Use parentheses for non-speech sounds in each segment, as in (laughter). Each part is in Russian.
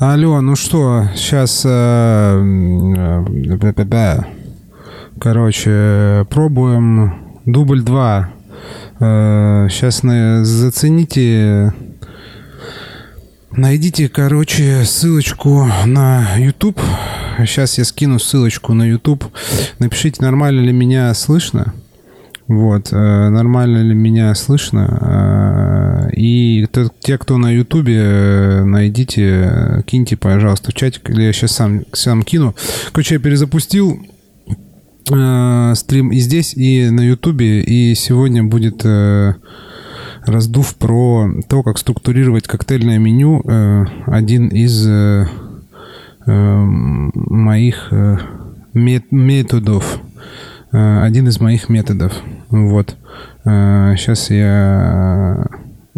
Алло, ну что, сейчас... Э, э, короче, пробуем дубль 2. Сейчас э, зацените... Найдите, короче, ссылочку на YouTube. Сейчас я скину ссылочку на YouTube. Напишите, нормально ли меня слышно. Вот, э, нормально ли меня слышно? Э, и те, кто на Ютубе, э, найдите, киньте, пожалуйста, в чатик, или я сейчас сам, сам кину. Короче, я перезапустил стрим и здесь, и на Ютубе, и сегодня будет раздув про то, как структурировать коктейльное меню. Один из моих методов один из моих методов. Вот. Сейчас э, я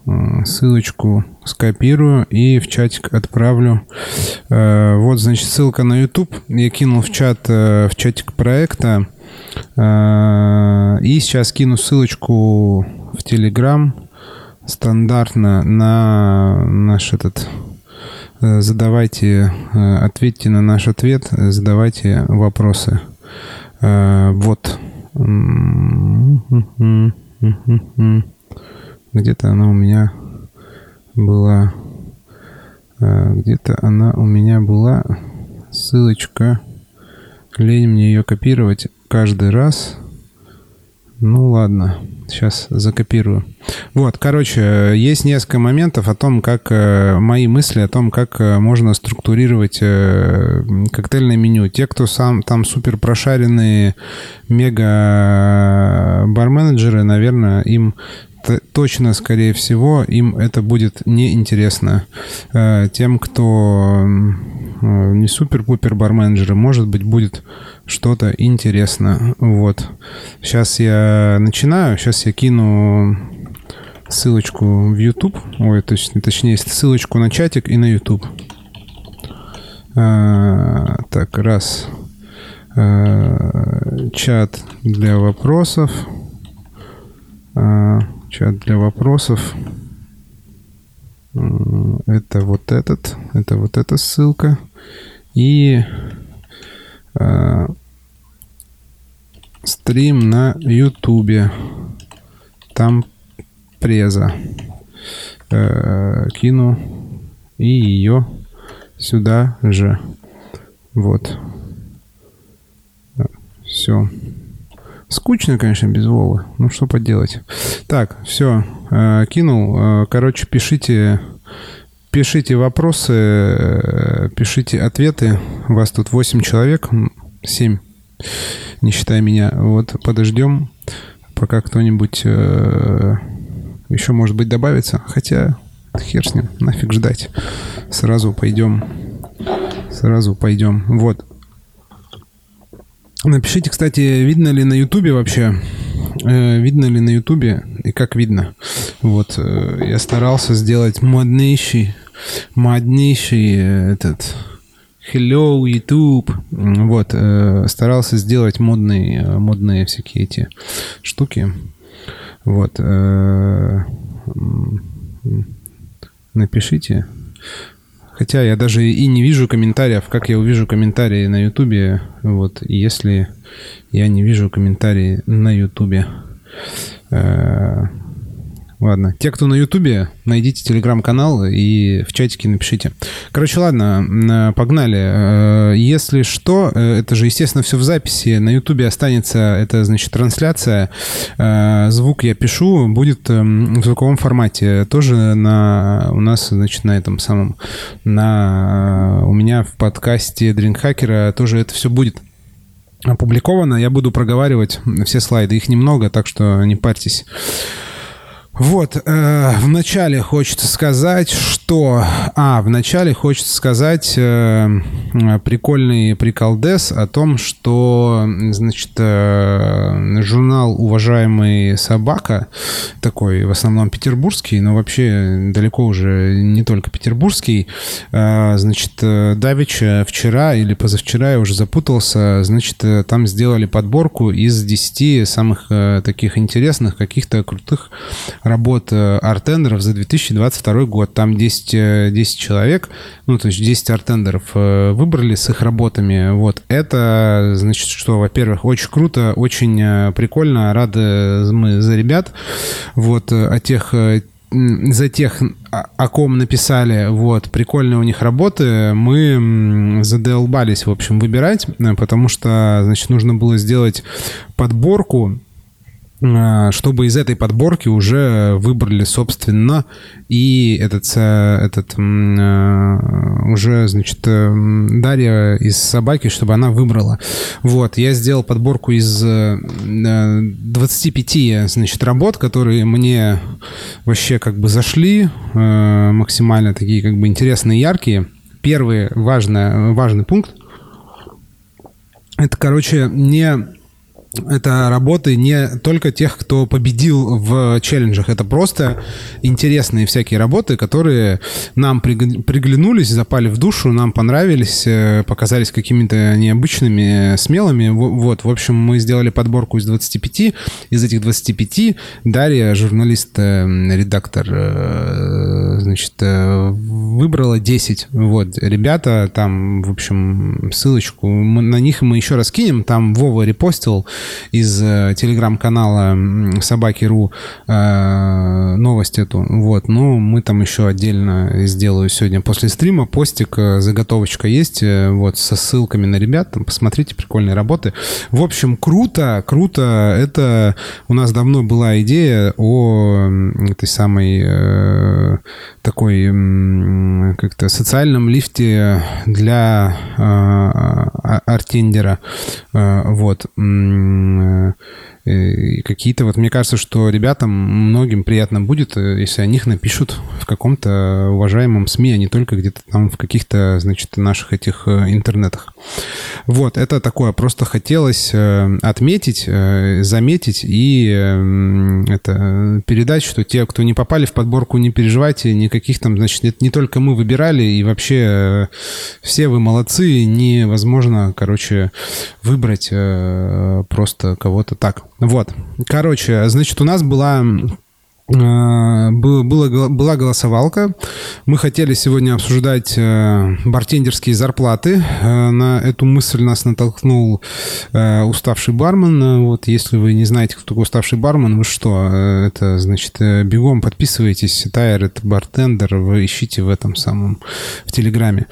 э, ссылочку скопирую и в чатик отправлю. Вот, значит, ссылка на YouTube. Я кинул в чат, в чатик проекта. И сейчас кину ссылочку в Telegram стандартно на наш этот задавайте, ответьте на наш ответ, задавайте вопросы. Э, вот. Где-то она у меня была. Э, где-то она у меня была. Ссылочка. Лень мне ее копировать каждый раз. Ну ладно, сейчас закопирую. Вот, короче, есть несколько моментов о том, как э, мои мысли о том, как э, можно структурировать э, коктейльное меню. Те, кто сам там супер прошаренные мега барменеджеры, наверное, им точно, скорее всего, им это будет неинтересно. Тем, кто не супер-пупер барменеджеры, может быть, будет что-то интересно. Вот. Сейчас я начинаю, сейчас я кину ссылочку в YouTube, ой, точнее, точнее ссылочку на чатик и на YouTube. А, так, раз. А, чат для вопросов. А, чат для вопросов. Это вот этот, это вот эта ссылка. И а, стрим на Ютубе. Там преза. Э, кину и ее сюда же. Вот. Все. Скучно, конечно, без Вовы. Ну, что поделать. Так, все. Э, кинул. Э, короче, пишите... Пишите вопросы, э, пишите ответы. У вас тут 8 человек. 7, не считая меня. Вот, подождем, пока кто-нибудь э, еще, может быть, добавится. Хотя, хер с ним, нафиг ждать. Сразу пойдем. Сразу пойдем. Вот. Напишите, кстати, видно ли на Ютубе вообще, э, видно ли на Ютубе и как видно. Вот, э, я старался сделать моднейший, моднейший этот Hello, YouTube. Вот, э, старался сделать модные, модные всякие эти штуки. Вот. Э, напишите. Хотя я даже и не вижу комментариев, как я увижу комментарии на Ютубе. Вот, если я не вижу комментарии на Ютубе. Э, Ладно. Те, кто на Ютубе, найдите телеграм-канал и в чатике напишите. Короче, ладно, погнали. Э, если что, э, это же, естественно, все в записи. На Ютубе останется, это, значит, трансляция. Э, звук я пишу, будет эм, в звуковом формате. Тоже на, у нас, значит, на этом самом, на, у меня в подкасте Дринкхакера тоже это все будет опубликовано. Я буду проговаривать все слайды. Их немного, так что не парьтесь. Вот, э, вначале хочется сказать, что... А, вначале хочется сказать э, прикольный приколдес о том, что, значит, э, журнал «Уважаемый собака», такой в основном петербургский, но вообще далеко уже не только петербургский, э, значит, э, Давича вчера или позавчера, я уже запутался, значит, э, там сделали подборку из 10 самых э, таких интересных, каких-то крутых работ э, артендеров за 2022 год. Там 10 10, 10 человек, ну, то есть 10 артендеров выбрали с их работами. Вот. Это, значит, что, во-первых, очень круто, очень прикольно, рады мы за ребят. Вот, о тех за тех, о ком написали, вот, прикольные у них работы, мы задолбались, в общем, выбирать, потому что, значит, нужно было сделать подборку чтобы из этой подборки уже выбрали, собственно, и этот, этот а, уже, значит, э, Дарья из собаки, чтобы она выбрала. Вот, я сделал подборку из 25, э, значит, работ, которые мне вообще как бы зашли, э, максимально такие как бы интересные, яркие. Первый важный, важный пункт — это, короче, не это работы не только тех, кто победил в челленджах. Это просто интересные всякие работы, которые нам приглянулись, запали в душу, нам понравились, э, показались какими-то необычными, смелыми. Вот, в общем, мы сделали подборку из 25. Из этих 25 Дарья, журналист, э, редактор, э, значит, выбрала 10. Вот, ребята, там, в общем, ссылочку на них мы еще раз кинем. Там Вова репостил из э, телеграм-канала собаки.ру э, новость эту. Вот, ну, мы там еще отдельно сделаю сегодня после стрима постик, э, заготовочка есть, вот, со ссылками на ребят, там, посмотрите, прикольные работы. В общем, круто, круто, это у нас давно была идея о этой самой такой как-то социальном лифте для э, артендера. Вот. Э, какие-то вот мне кажется, что ребятам многим приятно будет, э, если о них напишут в каком-то уважаемом СМИ, а не только где-то там в каких-то, значит, наших этих э, интернетах. Вот, это такое, просто хотелось отметить, заметить и это передать, что те, кто не попали в подборку, не переживайте, никаких там, значит, это не только мы выбирали, и вообще все вы молодцы, невозможно, короче, выбрать просто кого-то так. Вот. Короче, значит, у нас была э, было, была голосовалка. Мы хотели сегодня обсуждать э, бартендерские зарплаты. Э, на эту мысль нас натолкнул уставший бармен. Вот если вы не знаете, кто такой уставший бармен, вы что? Это значит, бегом подписывайтесь. Тайр — это бартендер. Вы ищите в этом самом, в Телеграме.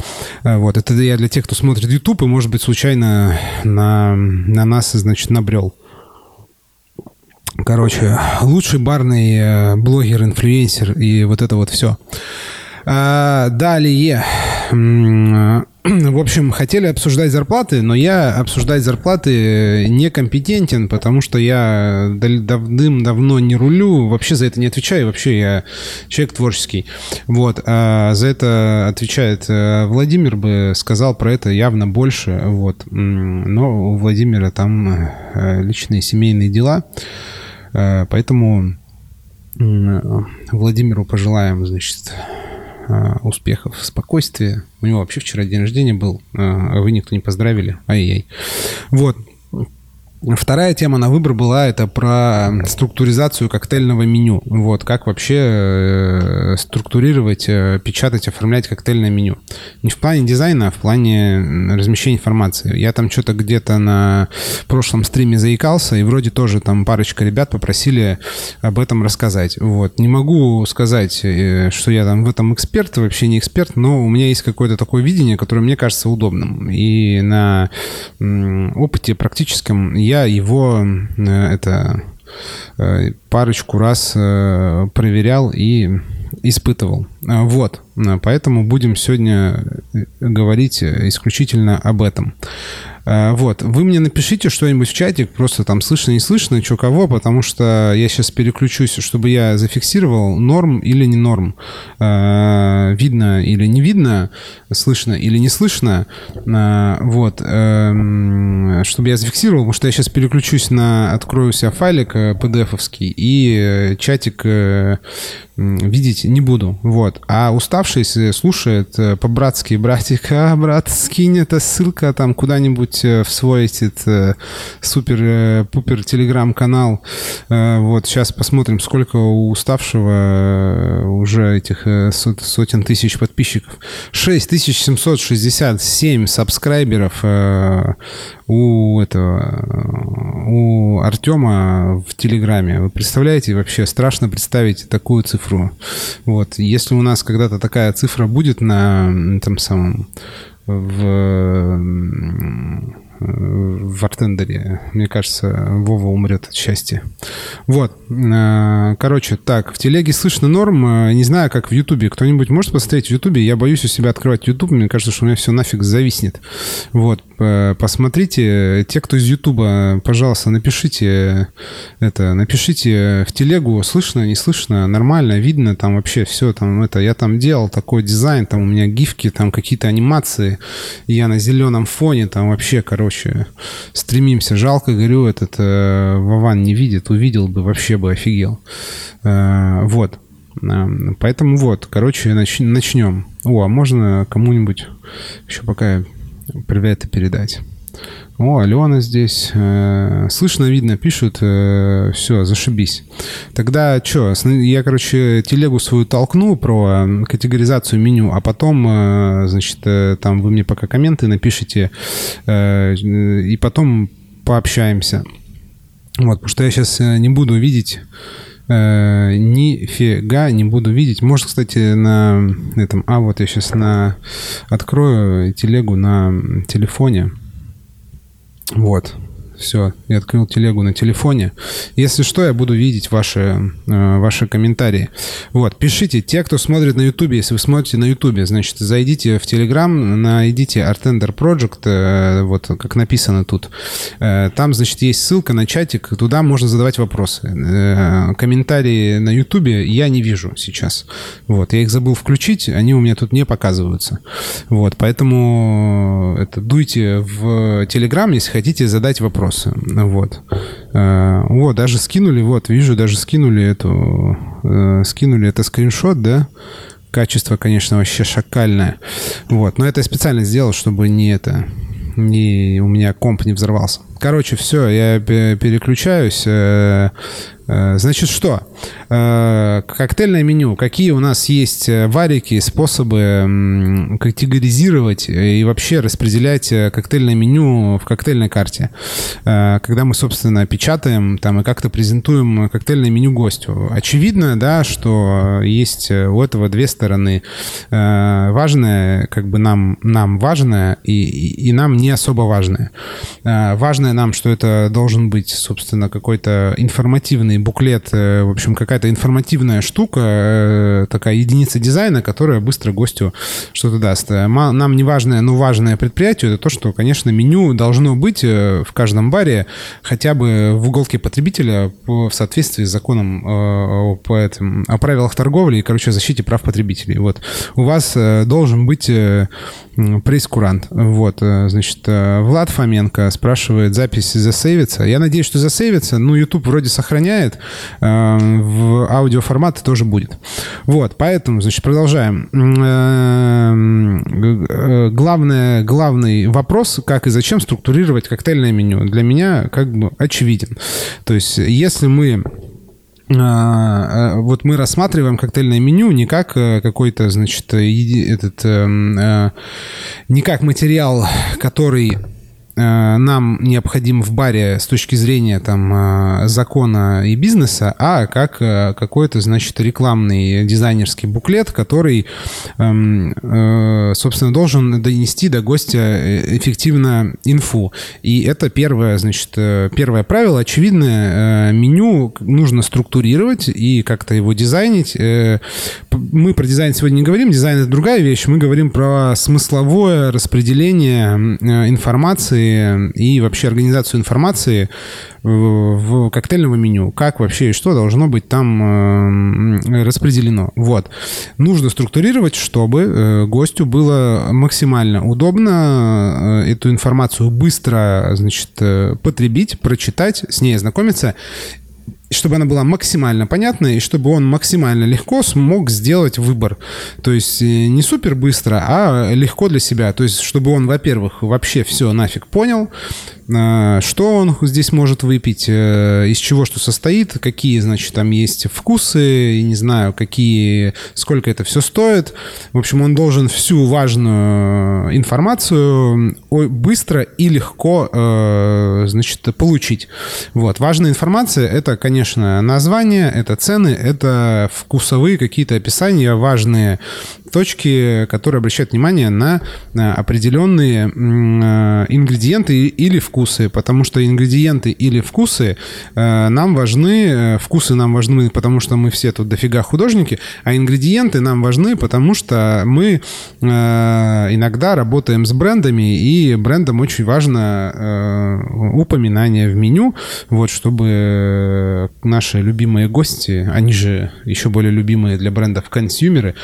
Вот. Это я для тех, кто смотрит YouTube и, может быть, случайно на, на нас, значит, набрел. Короче, лучший барный э, блогер, инфлюенсер и вот это вот все. А, далее. (clears throat) В общем, хотели обсуждать зарплаты, но я обсуждать зарплаты некомпетентен, потому что я давным-давно не рулю, вообще за это не отвечаю, вообще я человек творческий. Вот, а за это отвечает э, Владимир бы сказал про это явно больше, вот. Но у Владимира там э, личные семейные дела. Э, поэтому Владимиру пожелаем, значит, э, успехов, спокойствия. У него вообще вчера день рождения был, э, а вы никто не поздравили. Ай-яй. Вот. Вторая тема на выбор была это про структуризацию коктейльного меню. Вот, как вообще э, структурировать, э, печатать, оформлять коктейльное меню. Не в плане дизайна, а в плане размещения информации. Я там что-то где-то на прошлом стриме заикался, и вроде тоже там парочка ребят попросили об этом рассказать. Вот. Не могу сказать, э, что я там в этом эксперт, вообще не эксперт, но у меня есть какое-то такое видение, которое мне кажется удобным. И на опыте практическом я его э, это э, парочку раз э, проверял и испытывал. Вот, поэтому будем сегодня говорить исключительно об этом. Э, вот, вы мне напишите что-нибудь в чатик, просто там слышно, не слышно, что кого, потому что я сейчас переключусь, чтобы я зафиксировал норм или не норм, э, видно или не видно, слышно или не слышно, э, вот, эм, чтобы я зафиксировал, потому что я сейчас переключусь на, открою себя файлик PDF-овский и чатик видеть не буду, вот. А уставший, если слушает по-братски, братик, а, брат, скинь эта ссылка там куда-нибудь куда-нибудь в свой этот супер-пупер телеграм-канал. Вот сейчас посмотрим, сколько у уставшего уже этих сотен тысяч подписчиков. 6767 сабскрайберов у этого у Артема в Телеграме. Вы представляете, вообще страшно представить такую цифру. Вот, если у нас когда-то такая цифра будет на там самом в в Артендере. Мне кажется, Вова умрет от счастья. Вот. Э, короче, так, в телеге слышно норм. Э, не знаю, как в Ютубе. Кто-нибудь может посмотреть в Ютубе? Я боюсь у себя открывать Ютуб. Мне кажется, что у меня все нафиг зависнет. Вот. Посмотрите. Те, кто из Ютуба, пожалуйста, напишите это. Напишите в телегу, слышно, не слышно, нормально, видно там вообще все. Там это, я там делал такой дизайн, там у меня гифки, там какие-то анимации. Я на зеленом фоне, там вообще, короче, короче, стремимся. Жалко, говорю, этот э, Вован не видит, увидел бы, вообще бы офигел. Э, вот. Э, поэтому вот, короче, нач, начнем. О, а можно кому-нибудь еще пока привет передать? О, Алена здесь. Э, слышно, видно, пишут. Э, Все, зашибись. Тогда что? Я, короче, телегу свою толкну про категоризацию меню, а потом, э, значит, там вы мне пока комменты напишите, и потом пообщаемся. Вот, потому что я сейчас не буду видеть э, нифига не буду видеть. Может, кстати, на этом... А, вот я сейчас на... открою телегу на телефоне. Вот. Все, я открыл телегу на телефоне. Если что, я буду видеть ваши, э, ваши комментарии. Вот, пишите. Те, кто смотрит на Ютубе, если вы смотрите на Ютубе, значит, зайдите в Телеграм, найдите Artender Project, э, вот как написано тут. Э, там, значит, есть ссылка на чатик, туда можно задавать вопросы. Комментарии на Ютубе я не вижу сейчас. Вот, я их забыл включить, они у меня тут не показываются. Вот, поэтому это дуйте в Телеграм, если хотите задать вопрос вопросы. Вот. Э, вот, даже скинули, вот, вижу, даже скинули эту, э, скинули это скриншот, да? Качество, конечно, вообще шакальное. Вот, но это я специально сделал, чтобы не это, не, у меня комп не взорвался. Короче, все, я переключаюсь. Э, значит, что? Коктейльное меню. Какие у нас есть варики, способы категоризировать и вообще распределять коктейльное меню в коктейльной карте? Когда мы, собственно, печатаем там и как-то презентуем коктейльное меню гостю. Очевидно, да, что есть у этого две стороны. Важное, как бы нам, нам важное и, и нам не особо важное. Важное нам, что это должен быть, собственно, какой-то информативный буклет, э, в общем, какая-то информативная штука, э, такая единица дизайна, которая быстро гостю что-то даст. Э, нам не важное, но важное предприятие, это то, что, конечно, меню должно быть в каждом баре хотя бы в уголке потребителя в соответствии с законом по этим, о правилах торговли и, короче, защите прав потребителей. Вот. У вас должен быть прейскурант. Вот, значит, Влад Фоменко спрашивает, запись засейвится. Я надеюсь, что засейвится. Ну, YouTube вроде сохраняет. Э, в аудиоформат тоже будет. Вот, поэтому, значит, продолжаем. Э, э, главное, главный вопрос, как и зачем структурировать коктейльное меню, для меня как бы очевиден. То есть, если мы вот мы рассматриваем коктейльное меню не как какой-то, значит, этот, не как материал, который Э, нам необходим в баре с точки зрения там э, закона и бизнеса, а как э, какой-то, значит, рекламный дизайнерский буклет, который, эм, собственно, должен донести до гостя эффективно инфу. И это первое, значит, первое правило, очевидное, меню нужно структурировать и как-то его дизайнить. Мы про дизайн сегодня не говорим, дизайн — это другая вещь, мы говорим про смысловое распределение информации и вообще организацию информации в коктейльного меню. Как вообще и что должно быть там э, распределено. Вот. Нужно структурировать, чтобы э, гостю было максимально удобно э, эту информацию быстро, значит, потребить, прочитать, с ней ознакомиться чтобы она была максимально понятная, и чтобы он максимально легко смог сделать выбор. То есть э, не супер быстро, а легко для себя. То есть чтобы он, во-первых, вообще все нафиг понял, а, что он здесь может выпить, э, из чего что состоит, какие, значит, там есть вкусы, не знаю, какие, сколько это все стоит. В общем, он должен всю важную информацию быстро и легко, э, значит, получить. Вот. Важная информация — это, конечно, название, это цены, это вкусовые какие-то описания, важные точки, которые обращают внимание на определенные э, ингредиенты или вкусы, потому что ингредиенты или вкусы э, нам важны, э, вкусы нам важны, потому что мы все тут дофига художники, а ингредиенты нам важны, потому что мы иногда работаем с брендами, и брендам очень важно упоминание в меню, вот, чтобы наши любимые гости, они же еще более любимые для брендов консюмеры,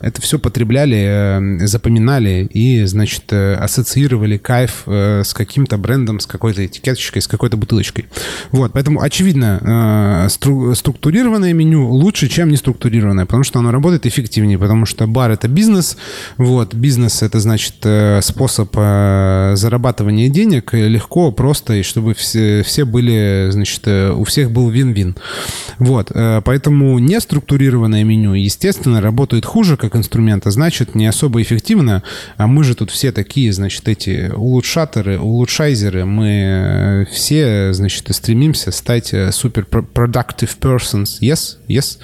это все потребляли, э, запоминали и, значит, э, ассоциировали кайф э, с каким-то брендом, с какой-то этикеточкой, с какой-то бутылочкой. Вот, поэтому, очевидно, стру- структурированное меню лучше, чем не структурированное, потому что оно работает эффективнее, потому что бар — это бизнес, вот, бизнес — это, значит, способ зарабатывания денег легко, просто, и чтобы все, все были, значит, у всех был вин-вин. Вот, поэтому неструктурированное меню, естественно, работает хуже как инструмент, инструмента, значит, не особо эффективно. А мы же тут все такие, значит, эти улучшаторы, улучшайзеры. Мы э, все, значит, стремимся стать э, супер productive persons. Yes? Yes?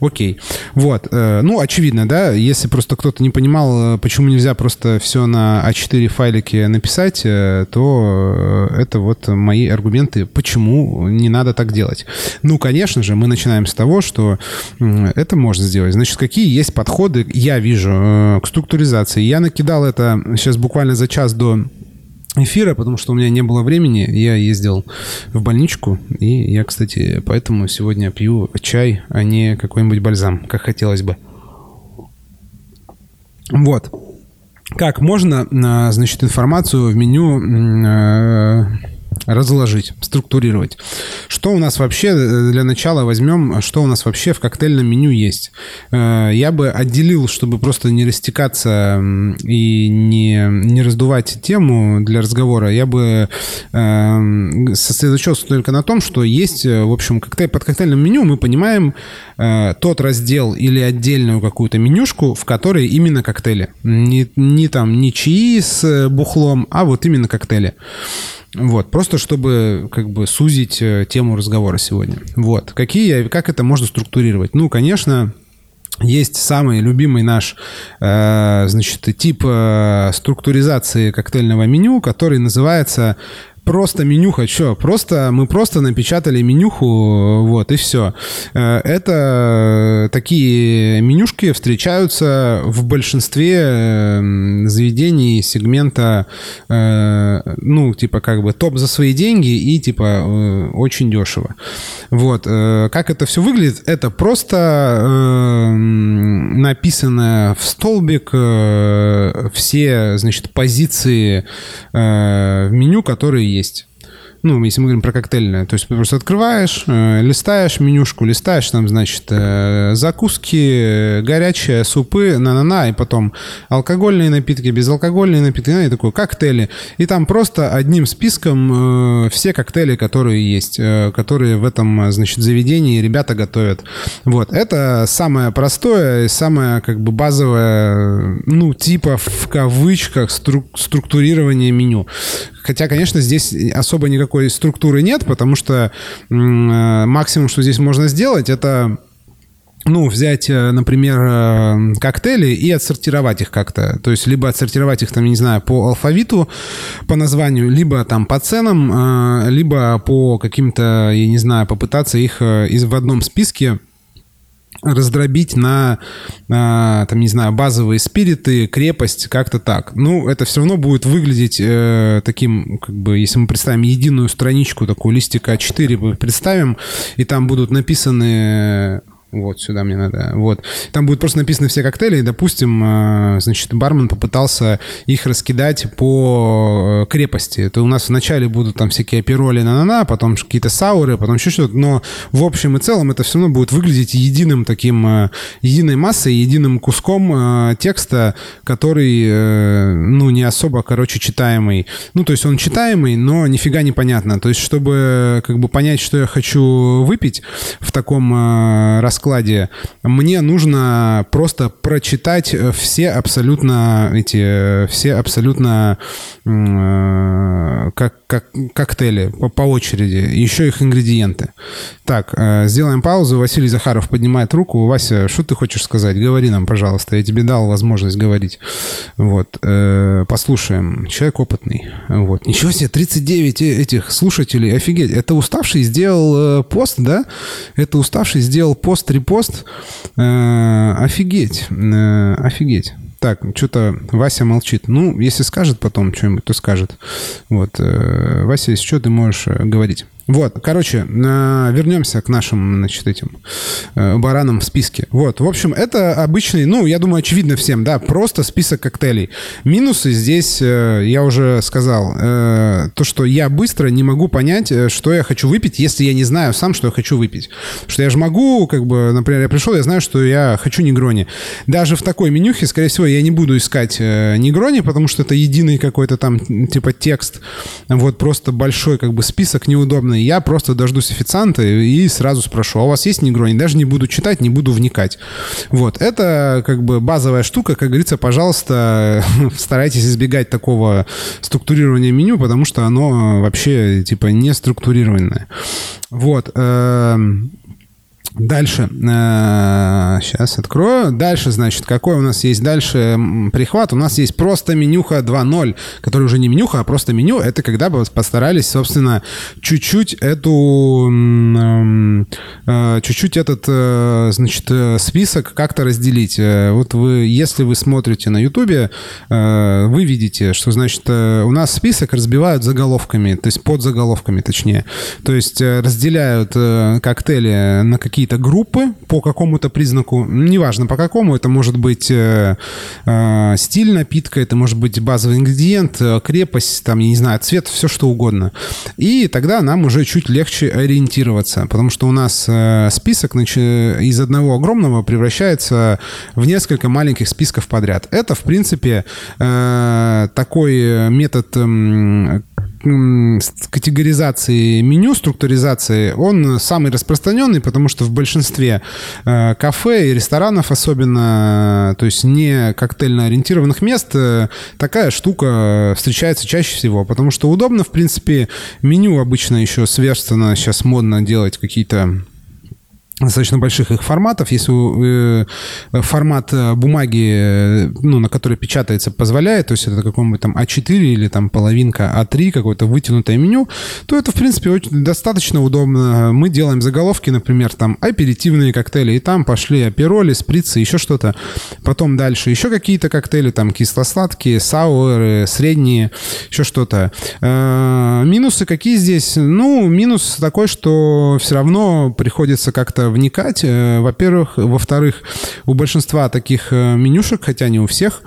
Окей. Okay. Вот. Э, ну, очевидно, да, если просто кто-то не понимал, почему нельзя просто все на А4 файлике написать, то это вот мои аргументы, почему не надо так делать. Ну, конечно же, мы начинаем с того, что это можно сделать. Значит, какие есть подходы, я вижу э, к структуризации. Я накидал это сейчас буквально за час до эфира, потому что у меня не было времени. Я ездил в больничку, и я, кстати, поэтому сегодня пью чай, а не какой-нибудь бальзам, как хотелось бы. Вот. Как можно, э, значит, информацию в меню э, разложить, структурировать. Что у нас вообще, э, для начала возьмем, что у нас вообще в коктейльном меню есть. Э, я бы отделил, чтобы просто не растекаться и не, не раздувать тему для разговора, я бы эм, сосредоточился только на том, что есть, э, в общем, коктейль, под коктейльным меню мы понимаем тот раздел или отдельную какую-то менюшку, в которой именно коктейли. Не, не там, не чаи с бухлом, а вот именно коктейли. Вот, просто чтобы как бы сузить э, тему разговора сегодня. Вот, какие, как это можно структурировать? Ну, конечно, есть самый любимый наш, э, значит, тип э, структуризации коктейльного меню, который называется просто менюха, что? Просто мы просто напечатали менюху, вот, и все. Э, это такие менюшки встречаются в большинстве эм, заведений сегмента, э, ну, типа, как бы топ за свои деньги и, типа, э, очень дешево. Вот. Как это все выглядит? Это просто написано в столбик все, значит, позиции в меню, которые есть ну, если мы говорим про коктейльное, то есть просто открываешь, э, листаешь менюшку, листаешь там, значит, э, закуски, горячие, супы, на-на-на, и потом алкогольные напитки, безалкогольные напитки, ну, и такой коктейли. И там просто одним списком э, все коктейли, которые есть, э, которые в этом, значит, заведении ребята готовят. Вот, это самое простое, самое, как бы, базовое, ну, типа, в кавычках, струк структурирование меню. Хотя, конечно, здесь особо никакой структуры нет, потому что э, максимум, что здесь можно сделать, это ну, взять, э, например, э, коктейли и отсортировать их как-то. То есть, либо отсортировать их, там, не знаю, по алфавиту, по названию, либо там по ценам, либо по каким-то, я не знаю, попытаться их из в одном списке раздробить на, на, там, не знаю, базовые спириты, крепость, как-то так. Ну, это все равно будет выглядеть э, таким, как бы, если мы представим единую страничку, такую листика А4 представим, и там будут написаны Вот, сюда мне надо. Вот. Там будет просто написаны все коктейли, и, допустим, э, значит, бармен попытался их раскидать по э, крепости. То у нас вначале будут там всякие апероли на-на-на, потом какие-то сауры, потом еще что-то, но в общем и целом это все равно будет выглядеть единым таким, э, единой массой, единым куском текста, который, ну, не особо, короче, читаемый. Ну, то есть он читаемый, но нифига не понятно. То есть, чтобы как бы понять, что я хочу выпить в таком раскладе, мне нужно просто прочитать все абсолютно эти, все абсолютно э, как, как коктейли по, по очереди, еще их ингредиенты. Так, э, сделаем паузу. Василий Захаров поднимает руку. Вася, что ты хочешь сказать? Говори нам, пожалуйста. Я тебе дал возможность говорить. Вот, э, послушаем. Человек опытный. Вот. Ничего себе, 39 этих слушателей. Офигеть. Это уставший сделал пост, да? Это уставший сделал пост-репост. Офигеть. Офигеть. Так, что-то Вася молчит. Ну, если скажет потом что-нибудь, то скажет. Вот. Э, Вася, если что, ты можешь э, говорить. Вот, короче, вернемся к нашим, значит, этим э, баранам в списке. Вот, в общем, это обычный, ну, я думаю, очевидно всем, да, просто список коктейлей. Минусы здесь, э, я уже сказал, э, то, что я быстро не могу понять, что я хочу выпить, если я не знаю сам, что я хочу выпить. Что я же могу, как бы, например, я пришел, я знаю, что я хочу негрони. Даже в такой менюхе, скорее всего, я не буду искать негрони, потому что это единый какой-то там, типа, текст. Вот просто большой, как бы, список неудобный стороны, я просто дождусь официанта и сразу спрошу, а у вас есть негрони? Даже не буду читать, не буду вникать. Вот, это как бы базовая штука, как говорится, пожалуйста, (laughs) старайтесь избегать такого структурирования меню, потому что оно вообще, типа, не структурированное. Вот. Эм, Дальше. Сейчас э, открою. Дальше, значит, какой у нас есть дальше прихват? У нас есть просто менюха 2.0, который уже не менюха, а просто меню. Это когда бы постарались, собственно, чуть-чуть эту... Э, чуть-чуть этот, э, значит, список как-то разделить. Вот вы, если вы смотрите на Ютубе, вы видите, что, значит, у нас список разбивают заголовками, то есть под заголовками, точнее. То есть разделяют коктейли на какие какие-то группы по какому-то признаку, неважно по какому, это может быть э, э, стиль напитка, это может быть базовый ингредиент, э, крепость, там, я не знаю, цвет, все что угодно. И тогда нам уже чуть легче ориентироваться, потому что у нас э, список из одного огромного превращается в несколько маленьких списков подряд. Это, в принципе, э, такой метод э, категоризации меню, структуризации, он самый распространенный, потому что в большинстве э, кафе и ресторанов особенно, то есть не коктейльно ориентированных мест, э, такая штука встречается чаще всего, потому что удобно, в принципе, меню обычно еще сверстно, сейчас модно делать какие-то достаточно больших их форматов. Если э, формат э, бумаги, э, ну, на которой печатается, позволяет, то есть это какой-нибудь там А4 или там половинка А3, какое-то вытянутое меню, то это, в принципе, очень достаточно удобно. Мы делаем заголовки, например, там аперитивные коктейли, и там пошли апероли, сприцы, еще что-то. Потом дальше еще какие-то коктейли, там кисло-сладкие, сауры, средние, еще что-то. Минусы какие здесь? Ну, минус такой, что все равно приходится как-то вникать. Э, во-первых. Во-вторых, у большинства таких э, менюшек, хотя не у всех,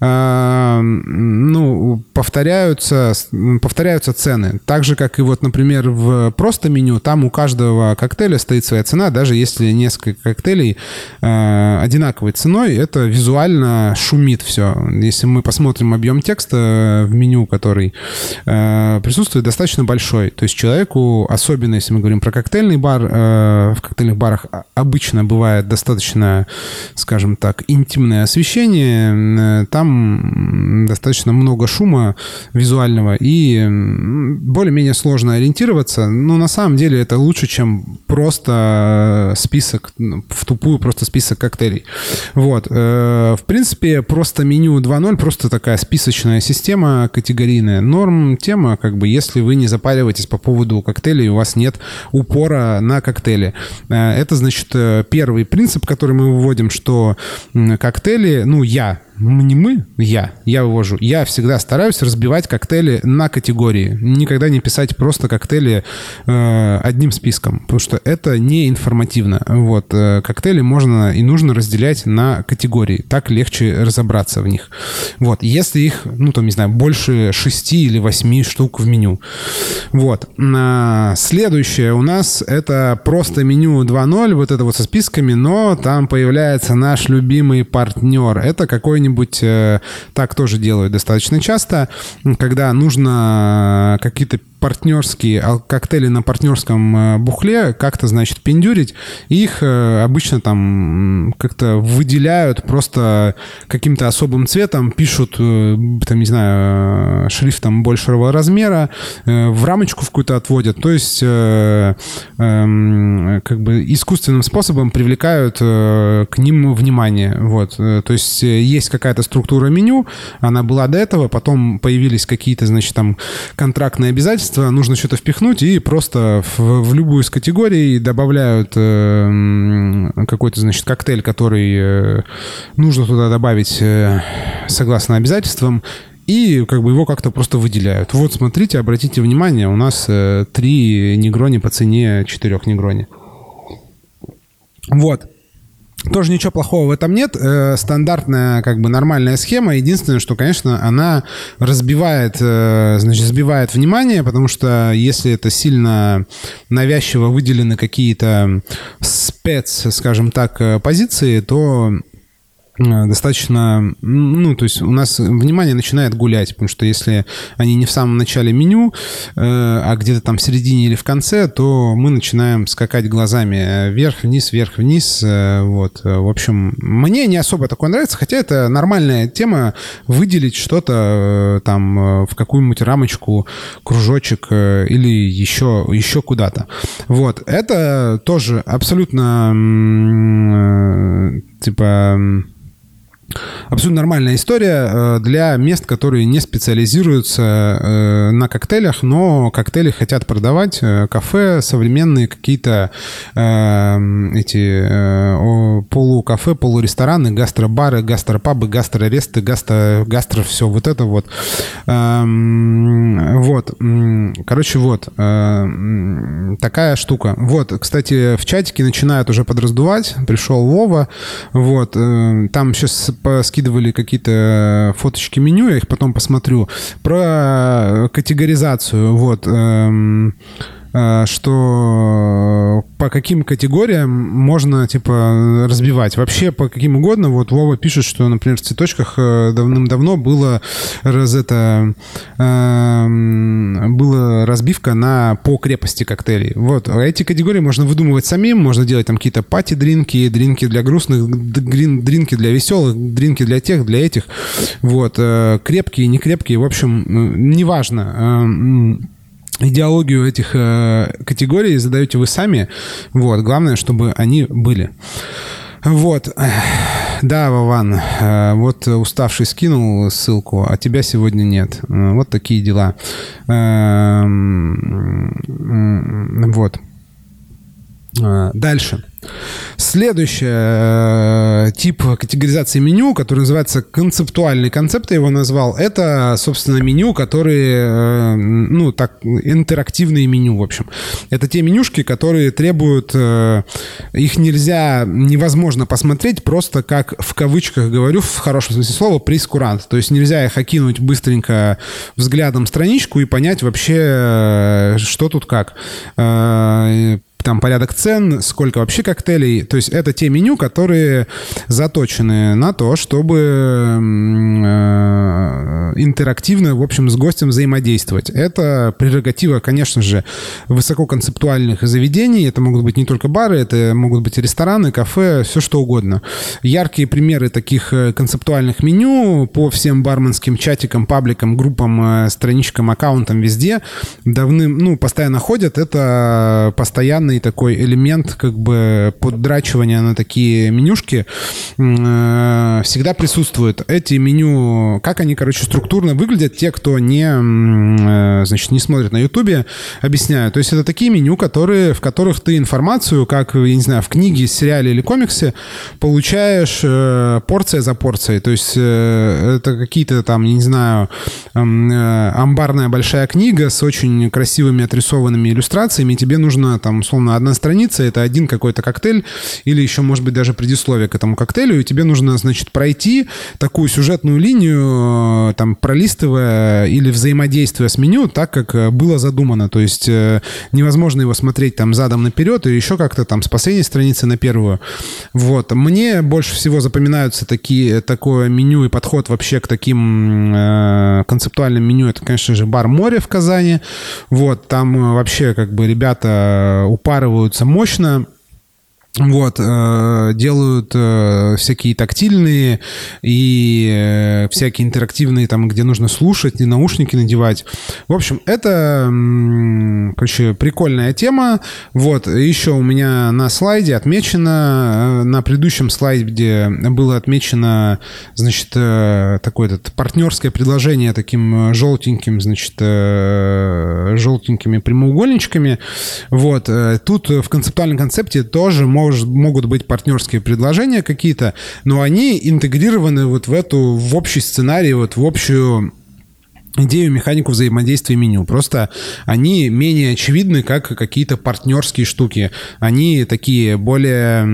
ну, повторяются, повторяются цены. Так же, как и вот, например, в просто меню, там у каждого коктейля стоит своя цена, даже если несколько коктейлей э, одинаковой ценой, это визуально шумит все. Если мы посмотрим объем текста в меню, который э, присутствует, достаточно большой. То есть человеку, особенно если мы говорим про коктейльный бар, э, в коктейльных барах обычно бывает достаточно, скажем так, интимное освещение, там достаточно много шума визуального и более-менее сложно ориентироваться. Но на самом деле это лучше, чем просто список, в тупую просто список коктейлей. Вот. Э, в принципе, просто меню 2.0, просто такая списочная система категорийная. Норм тема, как бы, если вы не запариваетесь по поводу коктейлей, у вас нет упора на коктейли. Э, это, значит, э, первый принцип, который мы выводим, что коктейли, ну, я не мы, я, я вывожу, я всегда стараюсь разбивать коктейли на категории. Никогда не писать просто коктейли э, одним списком, потому что это не информативно. Вот, э, коктейли можно и нужно разделять на категории. Так легче разобраться в них. Вот, если их, ну, там, не знаю, больше шести или восьми штук в меню. Вот. А, следующее у нас это просто меню 2.0, вот это вот со списками, но там появляется наш любимый партнер. Это какой-нибудь, э, так тоже делают достаточно часто, когда нужно какие-то партнерские коктейли на партнерском э, бухле как-то, значит, пиндюрить. Их э, обычно там как-то выделяют просто каким-то особым цветом, пишут, э, там, не знаю, шрифтом большего размера, в рамочку в какую-то отводят. То есть эм, как бы искусственным способом привлекают к ним внимание. Вот. То есть есть какая-то структура меню, она была до этого, потом появились какие-то, значит, там контрактные обязательства, количество, нужно что-то впихнуть, и просто в, в любую из категорий добавляют э, какой-то, значит, коктейль, который э, нужно туда добавить э, согласно обязательствам, и как бы его как-то просто выделяют. Вот, смотрите, обратите внимание, у нас э, три негрони по цене четырех негрони. Вот. Тоже ничего плохого в этом нет. Э, стандартная, как бы нормальная схема. Единственное, что, конечно, она разбивает, э, значит, сбивает внимание, потому что если это сильно навязчиво выделены какие-то спец, скажем так, э, позиции, то достаточно, ну, то есть у нас внимание начинает гулять, потому что если они не в самом начале меню, э, а где-то там в середине или в конце, то мы начинаем скакать глазами вверх-вниз, вверх-вниз, э, вот. В общем, мне не особо такое нравится, хотя это нормальная тема выделить что-то там в какую-нибудь рамочку, кружочек или еще, еще куда-то. Вот. Это тоже абсолютно типа Абсолютно нормальная история э, для мест, которые не специализируются э, на коктейлях, но коктейли хотят продавать. Э, кафе, современные какие-то эти полукафе, полурестораны, гастробары, гастропабы, гастроресты, гастро, гастро все вот это вот. Эм, вот. Короче, вот. Такая штука. Вот, кстати, в чатике начинают уже подраздувать. Пришел Вова. Вот. Там сейчас скидывали какие-то фоточки меню, я их потом посмотрю. Про категоризацию, вот. Эм, Э, что по каким категориям можно, типа, разбивать. Вообще по каким угодно. Вот Вова пишет, что, например, в цветочках э, давным-давно было раз это э, была разбивка на по крепости коктейлей. Вот. А эти категории можно выдумывать самим, можно делать там какие-то пати-дринки, дринки для грустных, дринки для веселых, дринки для тех, для этих. Вот. Крепкие, не крепкие, в общем, неважно идеологию этих э, категорий задаете вы сами. Вот, главное, чтобы они были. Вот. Да, Вован, э, вот уставший скинул ссылку, а тебя сегодня нет. Э, вот такие дела. Эм, вот. Э, дальше. Следующий э, тип категоризации меню, который называется концептуальный концепт, я его назвал, это, собственно, меню, которые, э, ну, так, интерактивные меню, в общем. Это те менюшки, которые требуют, их нельзя, невозможно посмотреть просто как, в кавычках говорю, в хорошем смысле слова, прескурант. То есть нельзя их окинуть быстренько взглядом страничку и понять вообще, что тут как там порядок цен, сколько вообще коктейлей. То есть это те меню, которые заточены на то, чтобы э, интерактивно, в общем, с гостем взаимодействовать. Это прерогатива, конечно же, высококонцептуальных заведений. Это могут быть не только бары, это могут быть рестораны, кафе, все что угодно. Яркие примеры таких э, концептуальных меню по всем барменским чатикам, пабликам, группам, э, страничкам, аккаунтам везде давным, ну, постоянно ходят. Это постоянно постоянный такой элемент как бы поддрачивания на такие менюшки э, всегда присутствует. Эти меню, как они, короче, структурно выглядят. Те, кто не, э, значит, не смотрит на Ютубе, объясняю. То есть это такие меню, которые, в которых ты информацию, как, я не знаю, в книге, сериале или комиксе, получаешь э, порция за порцией. То есть это какие-то там, я не знаю, амбарная большая книга с очень красивыми отрисованными иллюстрациями. И тебе нужно там, условно, одна страница, это один какой-то коктейль или еще, может быть, даже предисловие к этому коктейлю, и тебе нужно, значит, пройти такую сюжетную линию, там, пролистывая или взаимодействуя с меню так, как э, было задумано. То есть э, невозможно его смотреть там задом наперед или еще как-то там с последней страницы на первую. Вот. Мне больше всего запоминаются такие, такое меню и подход вообще к таким э, концептуальным меню. Это, конечно же, бар море в Казани. Вот. Там э, вообще как бы ребята упарываются мощно. Вот, э, делают э, всякие тактильные и э, всякие интерактивные, там, где нужно слушать, и наушники надевать. В общем, это, короче, прикольная тема. Вот, еще у меня на слайде отмечено, на предыдущем слайде, было отмечено, значит, такое этот партнерское предложение таким желтеньким, значит, желтенькими прямоугольничками. Вот, тут в концептуальном концепте тоже можно может, могут быть партнерские предложения какие-то, но они интегрированы вот в эту, в общий сценарий, вот в общую идею, механику взаимодействия меню. Просто они менее очевидны, как какие-то партнерские штуки. Они такие более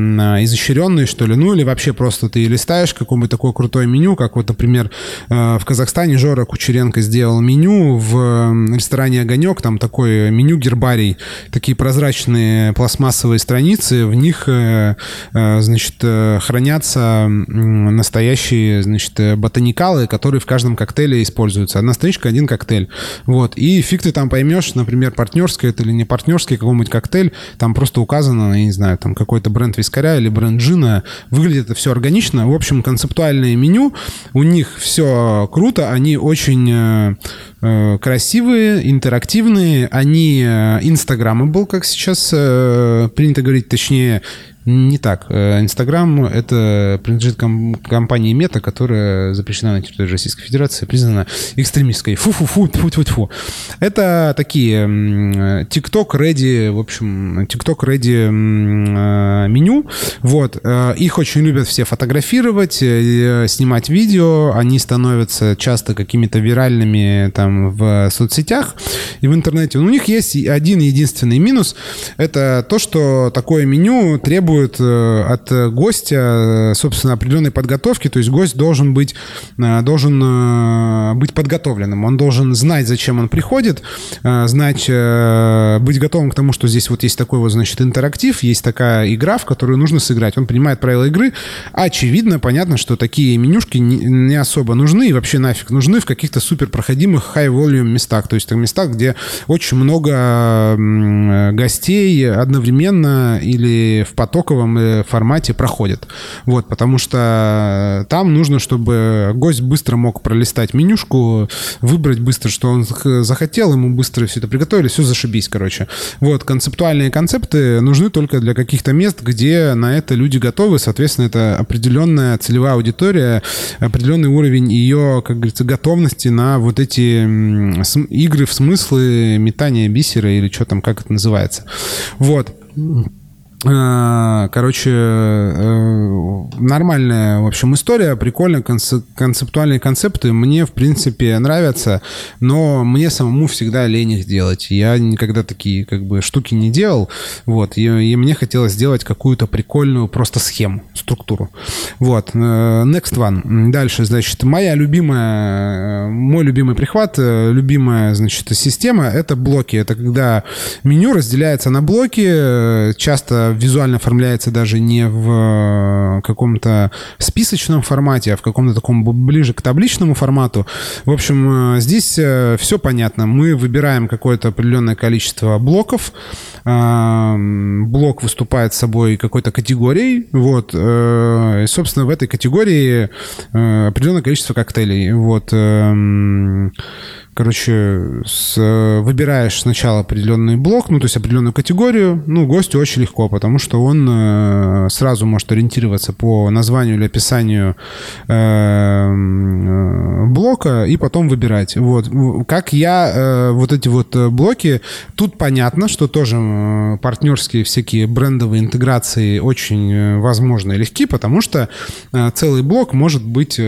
изощренные, что ли. Ну, или вообще просто ты листаешь какое-нибудь такое крутое меню, как вот, например, э, в Казахстане Жора Кучеренко сделал меню в ресторане «Огонек», там такое меню гербарий, такие прозрачные пластмассовые страницы, в них, э, э, значит, хранятся настоящие, значит, ботаникалы, которые в каждом коктейле используются. Одна страничка, один коктейль. Вот. И фиг ты там поймешь, например, партнерский это или не партнерский какой-нибудь коктейль, там просто указано, я не знаю, там какой-то бренд вискаря или бренд джина. Выглядит это все органично. В общем, концептуальное меню, у них все круто, они очень э, э красивые, интерактивные, они э, инстаграммабл, как сейчас э, принято говорить, точнее, не так. Э, Инстаграм — это принадлежит компании Мета, которая запрещена на территории Российской Федерации, признана экстремистской. Фу-фу-фу, тьфу-тьфу-тьфу. Это такие TikTok ready, в общем, TikTok ready э, меню. Вот. Э, их очень любят все фотографировать, снимать видео. Они становятся часто какими-то виральными там в соцсетях и в интернете. Но у них есть один единственный минус. Это то, что такое меню требует требует э, от гостя, собственно, определенной подготовки. То есть гость должен быть, э, должен э, быть подготовленным. Он должен знать, зачем он приходит, знать, быть готовым к тому, что здесь вот есть такой вот, значит, интерактив, есть такая игра, в которую нужно сыграть. Он принимает правила игры. Очевидно, понятно, что такие менюшки не особо нужны и вообще нафиг нужны в каких-то супер проходимых high-volume местах. То есть в местах, где очень много гостей одновременно или в поток потоковом э, формате проходит. Вот, потому что там нужно, чтобы гость быстро мог пролистать менюшку, выбрать быстро, что он захотел, ему быстро все это приготовили, все зашибись, короче. Вот, концептуальные концепты нужны только для каких-то мест, где на это люди готовы, соответственно, это определенная целевая аудитория, определенный уровень ее, как говорится, готовности на вот эти игры в смыслы метания бисера или что там, как это называется. Вот. Э, короче, э, нормальная, в общем, история, прикольная, концептуальные концепты мне, в принципе, нравятся, но мне самому всегда лень их делать. Я никогда такие, как бы, штуки не делал, вот, и, и мне хотелось сделать какую-то прикольную просто схему, структуру. Вот, э, next one. Дальше, значит, моя любимая, мой любимый прихват, любимая, значит, система — это блоки. Это когда меню разделяется на блоки, часто визуально оформляется даже не в э, каком-то списочном формате, а в каком-то таком ближе к табличному формату. В общем, э, здесь э, все понятно. Мы выбираем какое-то определенное количество блоков. Блок выступает собой какой-то категорией. Вот. И, собственно, в этой категории определенное количество коктейлей. Вот короче, с, выбираешь сначала определенный блок, ну, то есть определенную категорию, ну, гостю очень легко, потому что он э, сразу может ориентироваться по названию или описанию э, э, блока и потом выбирать. Вот. Как я э, вот эти вот блоки, тут понятно, что тоже э, партнерские всякие брендовые интеграции очень э, возможны и легки, потому что э, целый блок может быть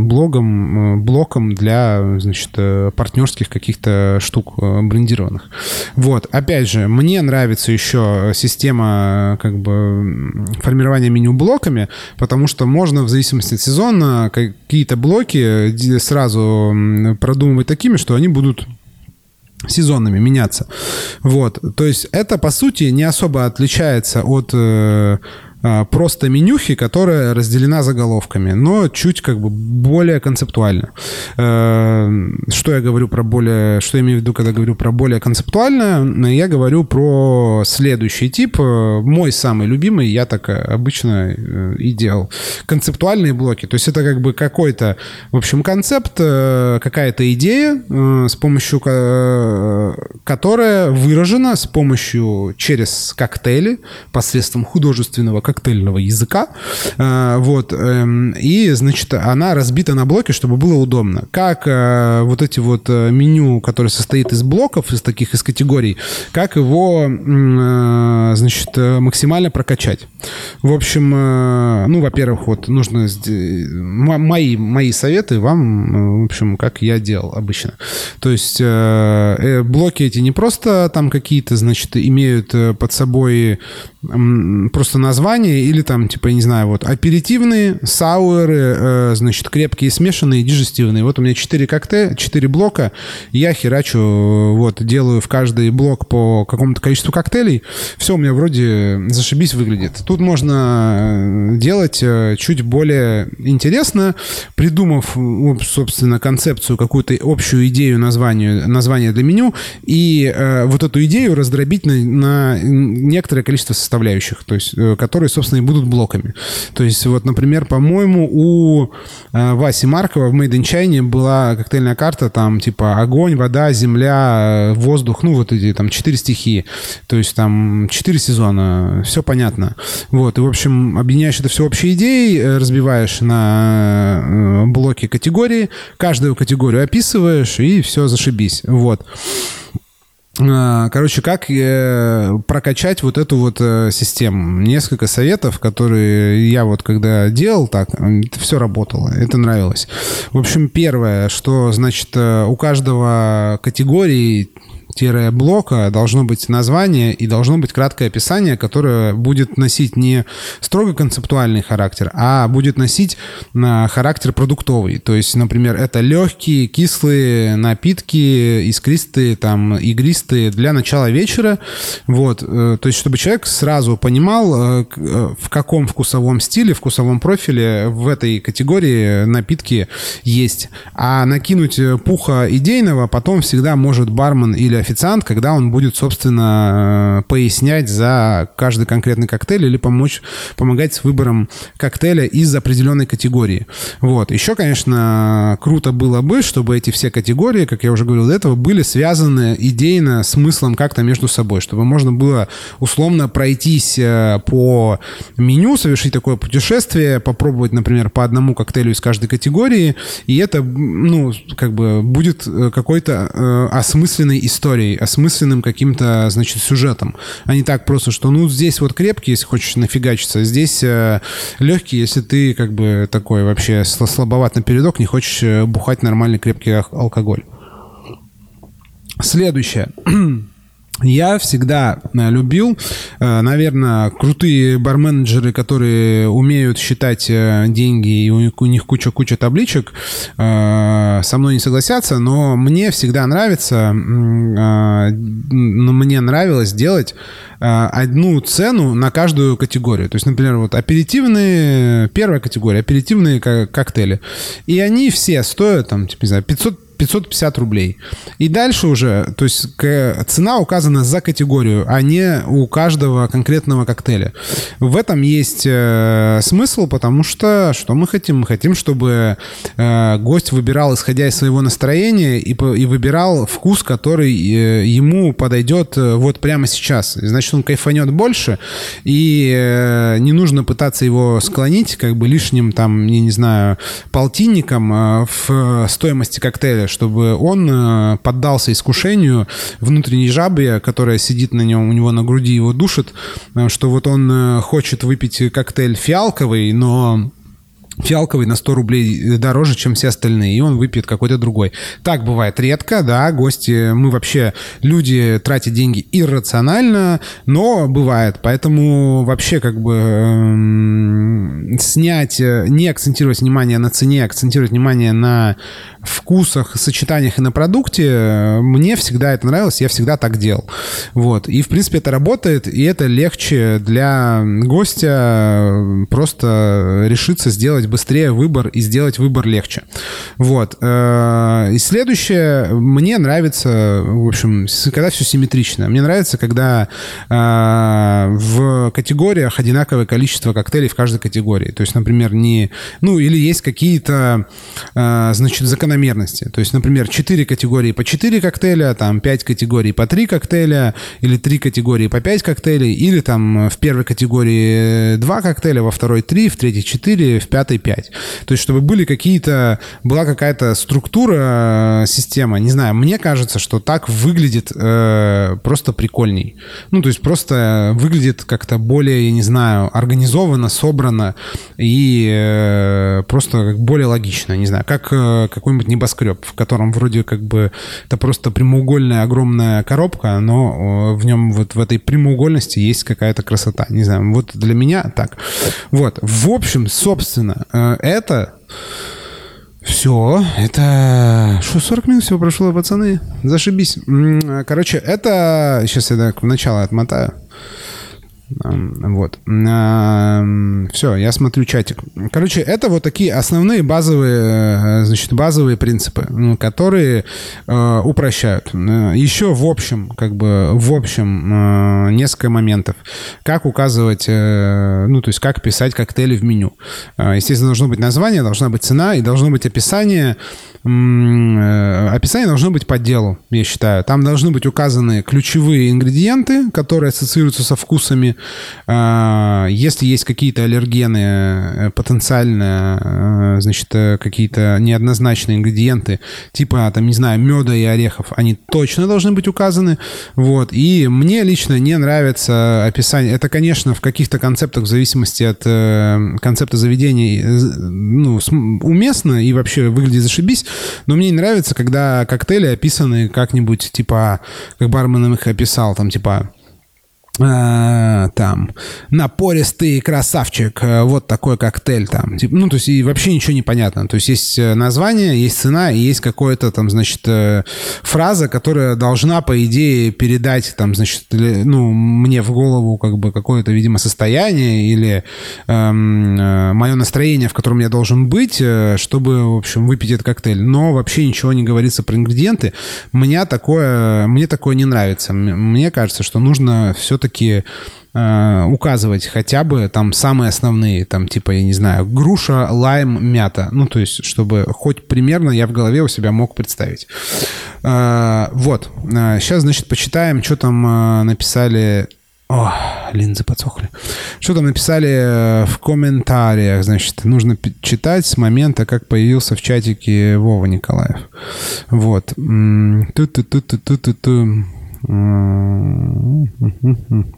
блогом, блоком для, значит, партнерских каких-то штук брендированных. Вот. Опять же, мне нравится еще система как бы формирования меню блоками, потому что можно в зависимости от сезона какие-то блоки сразу продумывать такими, что они будут сезонами меняться. Вот. То есть это, по сути, не особо отличается от э, просто менюхи, которая разделена заголовками, но чуть как бы более концептуально. Э, что я говорю про более... Что я имею в виду, когда говорю про более концептуально? Я говорю про следующий тип. Мой самый любимый, я так обычно э, и делал. Концептуальные блоки. То есть это как бы какой-то, в общем, концепт, э, какая-то идея, с помощью которая выражена с помощью через коктейли посредством художественного коктейльного языка. Э, вот. Эм, и, значит, она разбита на блоки, чтобы было удобно. Как э, вот эти вот э, меню, которое состоит из блоков, из таких, из категорий, как его, значит, максимально прокачать. В общем, ну, во-первых, вот нужно... Мои, мои советы вам, в общем, как я делал обычно. То есть блоки эти не просто там какие-то, значит, имеют под собой просто название или там, типа, я не знаю, вот аперитивные, сауэры, э, значит, крепкие, смешанные, дижестивные. Вот у меня 4 коктейля, 4 блока, я херачу, вот, делаю в каждый блок по какому-то количеству коктейлей. Все у меня вроде зашибись выглядит. Тут можно делать э, чуть более интересно, придумав, собственно, концепцию, какую-то общую идею названия, названия для меню, и э, вот эту идею раздробить на, на некоторое количество составляющих, то есть, э, которые, собственно, и будут блоками. То есть, вот, например, по-моему, у э, Васи Маркова в Made in China была коктейльная карта, там, типа, огонь, вода, земля, э, воздух, ну, вот эти, там, четыре стихии. То есть, там, четыре сезона, все понятно. Вот, и, в общем, объединяешь это все общей идеей, разбиваешь на блоки категории, каждую категорию описываешь, и все, зашибись. Вот. А, короче, как э, прокачать вот эту вот э, систему? Несколько советов, которые я вот когда делал так, это все работало, это нравилось. В общем, первое, что значит э, у каждого категории блока должно быть название и должно быть краткое описание, которое будет носить не строго концептуальный характер, а будет носить на характер продуктовый. То есть, например, это легкие, кислые напитки, искристые, там, игристые для начала вечера. Вот. Э, то есть, чтобы человек сразу понимал, э, э, в каком вкусовом стиле, вкусовом профиле в этой категории напитки есть. А накинуть пуха идейного потом всегда может бармен или официант, когда он будет, собственно, э, пояснять за каждый конкретный коктейль или помочь, помогать с выбором коктейля из определенной категории. Вот. Еще, конечно, круто было бы, чтобы эти все категории, как я уже говорил до этого, были связаны идейно смыслом как-то между собой, чтобы можно было условно пройтись э, по меню, совершить такое путешествие, попробовать, например, по одному коктейлю из каждой категории, и это, ну, как бы будет э, какой-то э, осмысленной историей историей, осмысленным каким-то, значит, сюжетом. А не так просто, что, ну, здесь вот крепкий, если хочешь нафигачиться, здесь э, легкий, если ты как бы такой вообще слабоват на передок, не хочешь э, бухать нормальный крепкий алкоголь. Следующее. (clears throat) Я всегда э, любил, э, наверное, крутые барменеджеры, которые умеют считать э, деньги, и у них куча-куча табличек, со мной не согласятся, но мне всегда нравится, мне нравилось делать одну цену на каждую категорию. То есть, например, вот аперитивные, первая категория, аперитивные коктейли. И они все стоят, там, типа, не знаю, 500 550 рублей. И дальше уже, то есть цена указана за категорию, а не у каждого конкретного коктейля. В этом есть э, смысл, потому что что мы хотим? Мы хотим, чтобы э, гость выбирал, исходя из своего настроения, и, и выбирал вкус, который э, ему подойдет вот прямо сейчас. Значит, он кайфанет больше, и не нужно пытаться его склонить как бы лишним там, я не знаю, полтинником в стоимости коктейля, чтобы он э, поддался искушению внутренней жабы, которая сидит на нем, у него на груди его душит, э, что вот он хочет выпить коктейль фиалковый, но фиалковый на 100 рублей дороже, чем все остальные, и он выпьет какой-то другой. Так бывает редко, да, гости, мы вообще, люди тратят деньги иррационально, но бывает, поэтому вообще как бы э, снять, не акцентировать внимание на цене, акцентировать внимание на вкусах, сочетаниях и на продукте, мне всегда это нравилось, я всегда так делал. Вот. И, в принципе, это работает, и это легче для гостя просто решиться сделать быстрее выбор и сделать выбор легче. Вот. Э, и следующее, мне нравится, в общем, когда все симметрично. Мне нравится, когда э, в категориях одинаковое количество коктейлей в каждой категории. То есть, например, не... Ну, или есть какие-то, э, значит, закономерности. То есть, например, 4 категории по 4 коктейля, там 5 категорий по 3 коктейля, или 3 категории по 5 коктейлей, или там в первой категории 2 коктейля, во второй 3, в третьей 4, в пятой 5. То есть, чтобы были какие-то, была какая-то структура, э, система. Не знаю, мне кажется, что так выглядит э, просто прикольней. Ну, то есть, просто выглядит как-то более, я не знаю, организованно, собрано и э, просто более логично. Не знаю, как э, какой-нибудь небоскреб, в котором вроде как бы это просто прямоугольная огромная коробка, но э, в нем вот в этой прямоугольности есть какая-то красота. Не знаю, вот для меня так. Вот. В общем, собственно, это все, это... Что, 40 минут всего прошло, пацаны? Зашибись. Короче, это... Сейчас я так в начало отмотаю. Вот. Все, я смотрю чатик. Короче, это вот такие основные базовые, э, значит, базовые принципы, которые э, упрощают. Э, Еще в общем, как бы в общем, несколько моментов. Как указывать, ну, то есть как писать коктейли в меню. Естественно, должно быть название, должна быть цена и должно быть описание описание должно быть по делу, я считаю. Там должны быть указаны ключевые ингредиенты, которые ассоциируются со вкусами. А, если есть какие-то аллергены э, потенциально, э, значит, какие-то неоднозначные ингредиенты, типа, там, не знаю, меда и орехов, они точно должны быть указаны. Вот. И мне лично не нравится описание. Это, конечно, в каких-то концептах, в зависимости от концепта заведений, ну, уместно и вообще выглядит зашибись, но мне не нравится, когда коктейли описаны как-нибудь, типа, как бармен их описал, там, типа, а, там напористый красавчик, э, вот такой коктейль там. Ну, то есть и вообще ничего не понятно. То есть есть э, название, есть цена и есть какое-то там, значит, э, фраза, которая должна, по идее, передать там, значит, ну, мне в голову как бы какое-то, видимо, состояние или эм, мое настроение, в котором я должен быть, чтобы, в общем, выпить этот коктейль. Но вообще ничего не говорится про ингредиенты. Мне такое, мне такое не нравится. Мне кажется, что нужно все-таки все-таки э, указывать хотя бы там самые основные, там типа, я не знаю, груша, лайм, мята. Ну, то есть, чтобы хоть примерно я в голове у себя мог представить. Э, вот. Сейчас, э, значит, почитаем, что там э, написали о, линзы подсохли. Что там написали э, в комментариях? Значит, нужно читать с момента, как появился в чатике Вова Николаев. Вот. Ту-ту-ту-ту-ту-ту.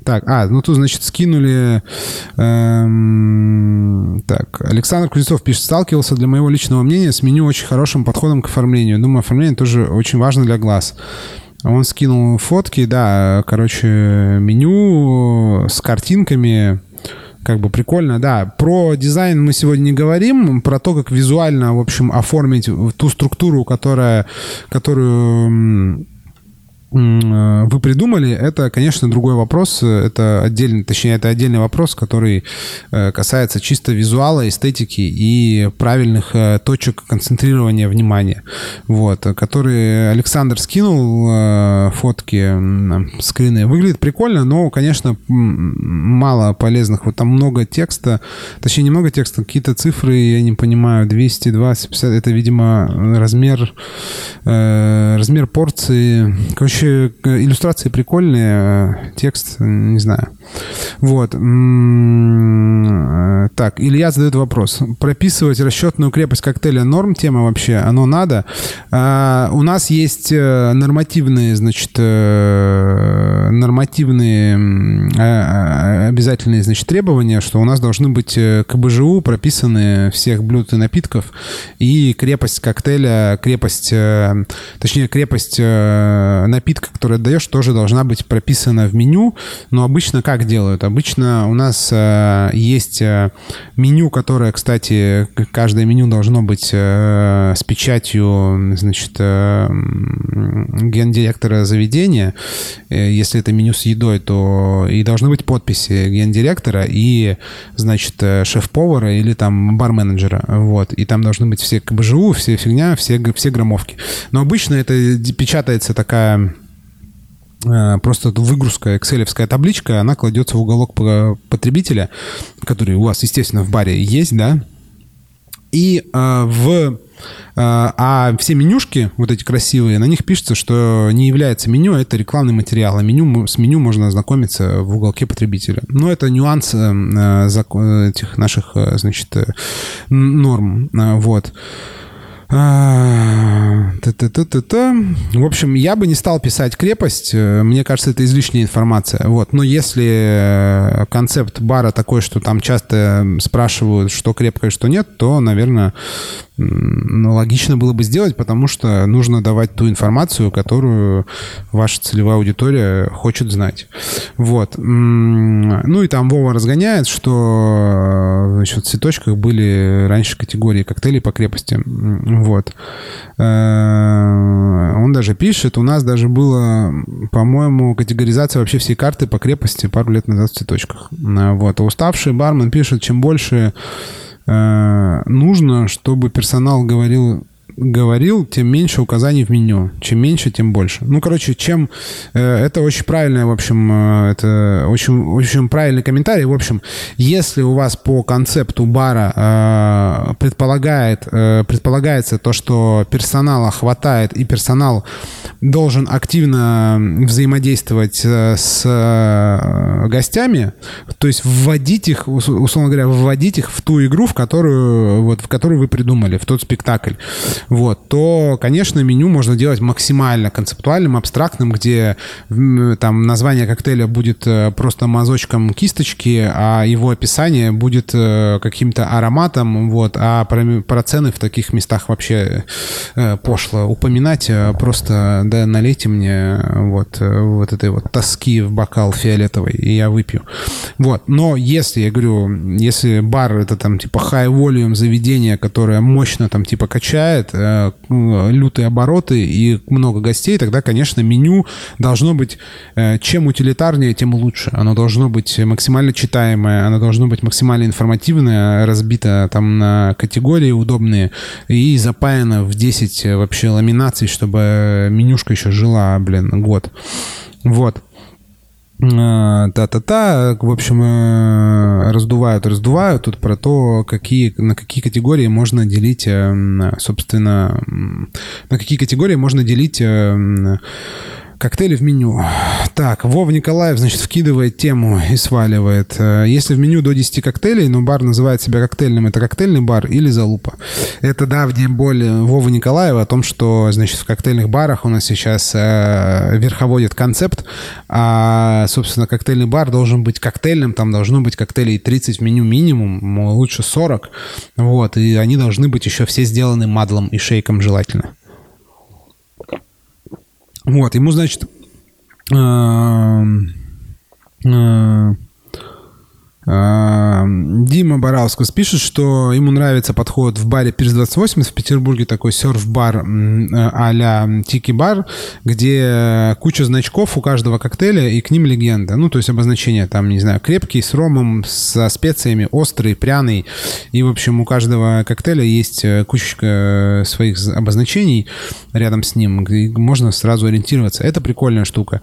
Так, а, ну тут, значит, скинули... Эм, так, Александр Кузнецов пишет, сталкивался для моего личного мнения с меню очень хорошим подходом к оформлению. Думаю, оформление тоже очень важно для глаз. Он скинул фотки, да, короче, меню с картинками, как бы прикольно, да. Про дизайн мы сегодня не говорим, про то, как визуально, в общем, оформить ту структуру, которая, которую вы придумали, это, конечно, другой вопрос. Это отдельный, точнее, это отдельный вопрос, который э, касается чисто визуала, эстетики и правильных э, точек концентрирования внимания. Вот, который Александр скинул фотки, скрины. Выглядит прикольно, но, конечно, мало полезных. Вот там много текста, точнее, немного текста, какие-то цифры, я не понимаю, 200, 250, 50, это, видимо, размер, размер порции. Короче, Короче, иллюстрации прикольные, текст, не знаю. Вот. Так, Илья задает вопрос. Прописывать расчетную крепость коктейля норм тема вообще? Оно надо? А, у нас есть э, нормативные, значит, э, нормативные а, а, обязательные, значит, требования, что у нас должны быть э, к БЖУ прописаны всех блюд и напитков и крепость коктейля, крепость, точнее, крепость напитков напитка, который отдаешь, тоже должна быть прописана в меню. Но обычно как делают? Обычно у нас э, есть э, меню, которое, кстати, каждое меню должно быть э, с печатью, значит, э, гендиректора заведения. Э, если это меню с едой, то и должны быть подписи гендиректора и, значит, э, шеф-повара или там бар-менеджера. Вот. И там должны быть все КБЖУ, все фигня, все, все громовки. Но обычно это печатается такая просто выгрузка, экселевская табличка, она кладется в уголок потребителя, который у вас, естественно, в баре есть, да, и э, в э, а все менюшки, вот эти красивые, на них пишется, что не является меню, а это рекламный материал. А меню, с меню можно ознакомиться в уголке потребителя. Но это нюанс э, этих наших, значит, норм. Вот. А, та-та-та-та-та. В общем, я бы не стал писать крепость. Э, мне кажется, это излишняя информация. Вот. Но если э, концепт бара такой, что там часто спрашивают, что крепкое, что нет, то, наверное, ну, логично было бы сделать, потому что нужно давать ту информацию, которую ваша целевая аудитория хочет знать. Вот. Ну и там Вова разгоняет, что значит, в цветочках были раньше категории коктейлей по крепости. Вот. Э, он даже пишет, у нас даже было, по-моему, категоризация вообще всей карты по крепости пару лет назад в цветочках. Вот. А уставший бармен пишет, чем больше Э, нужно, чтобы персонал говорил говорил, тем меньше указаний в меню. Чем меньше, тем больше. Ну, короче, чем... Э, это очень правильное, в общем, э, это очень, очень правильный комментарий. В общем, если у вас по концепту бара э, предполагает, предполагается то, что персонала хватает, и персонал должен активно взаимодействовать с гостями, то есть вводить их, условно говоря, вводить их в ту игру, в которую, вот, в которую вы придумали, в тот спектакль вот, то, конечно, меню можно делать максимально концептуальным, абстрактным, где там название коктейля будет э, просто мазочком кисточки, а его описание будет э, каким-то ароматом, вот, а про, про цены в таких местах вообще э, пошло упоминать, просто, да, налейте мне вот, вот этой вот тоски в бокал фиолетовый, и я выпью. Вот, но если, я говорю, если бар это там типа high volume заведение, которое мощно там типа качает, э, лютые обороты и много гостей, тогда, конечно, меню должно быть э, чем утилитарнее, тем лучше. Оно должно быть максимально читаемое, оно должно быть максимально информативное, разбито там на категории удобные и запаяно в 10 вообще ламинаций, чтобы менюшка еще жила, блин, год. Вот. А, та-та-та, в общем, э, раздувают, раздувают. Тут про то, какие, на какие категории можно делить, э, собственно, на какие категории можно делить э, Коктейли в меню. Так, Вов Николаев, значит, вкидывает тему и сваливает. Э, если в меню до 10 коктейлей, но бар называет себя коктейльным, это коктейльный бар или залупа. Это давняя боль Вова Николаева о том, что, значит, в коктейльных барах у нас сейчас э, верховодит концепт, а, собственно, коктейльный бар должен быть коктейльным, там должно быть коктейлей 30 в меню минимум, лучше 40, вот, и они должны быть еще все сделаны мадлом и шейком желательно. Вот, ему, значит, э, э, Дима Бараускас пишет, что ему нравится подход в баре Пирс 28 в Петербурге, такой серф-бар а-ля Тики-бар, где куча значков у каждого коктейля, и к ним легенда. Ну, то есть обозначение там, не знаю, крепкий, с ромом, со специями, острый, пряный. И, в общем, у каждого коктейля есть э, кучечка своих обозначений рядом с ним, можно сразу ориентироваться. Это прикольная штука.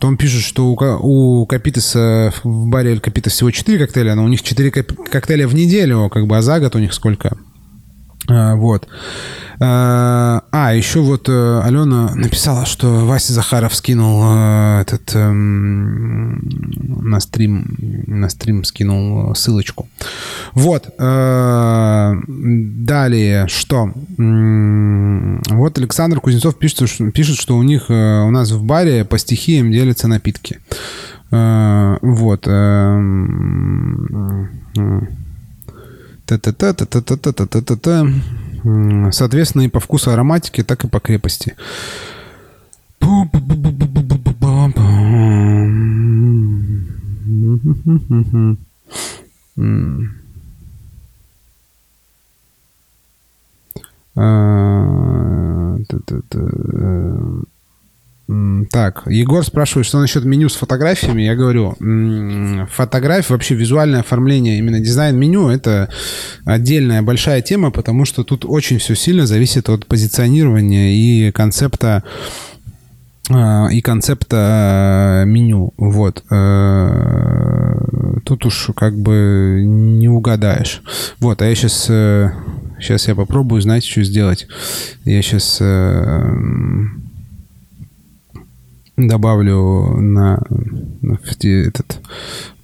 Он пишет, что у, у Капитеса в баре Эль Капитес всего 4 коктейля, но у них 4 коктейля в неделю, как бы, а за год у них сколько? А, вот. А, а, еще вот э, Алена написала, что Вася Захаров скинул э, этот эм, на стрим, на стрим скинул ссылочку. Вот. Э, далее, что? Вот Александр Кузнецов пишет, пишет, что у них у нас в баре по стихиям делятся напитки. Вот. Та-та-та-та-та-та-та-та-та. Соответственно, и по вкусу ароматики, так и по крепости. Так, Егор спрашивает, что насчет меню с фотографиями. Я говорю, фотография, вообще визуальное оформление, именно дизайн меню, это отдельная большая тема, потому что тут очень все сильно зависит от позиционирования и концепта а, и концепта меню. Вот. Э, тут уж как бы не угадаешь. Вот, а я сейчас... Сейчас э, я попробую, знаете, что сделать. Я сейчас добавлю на, на этот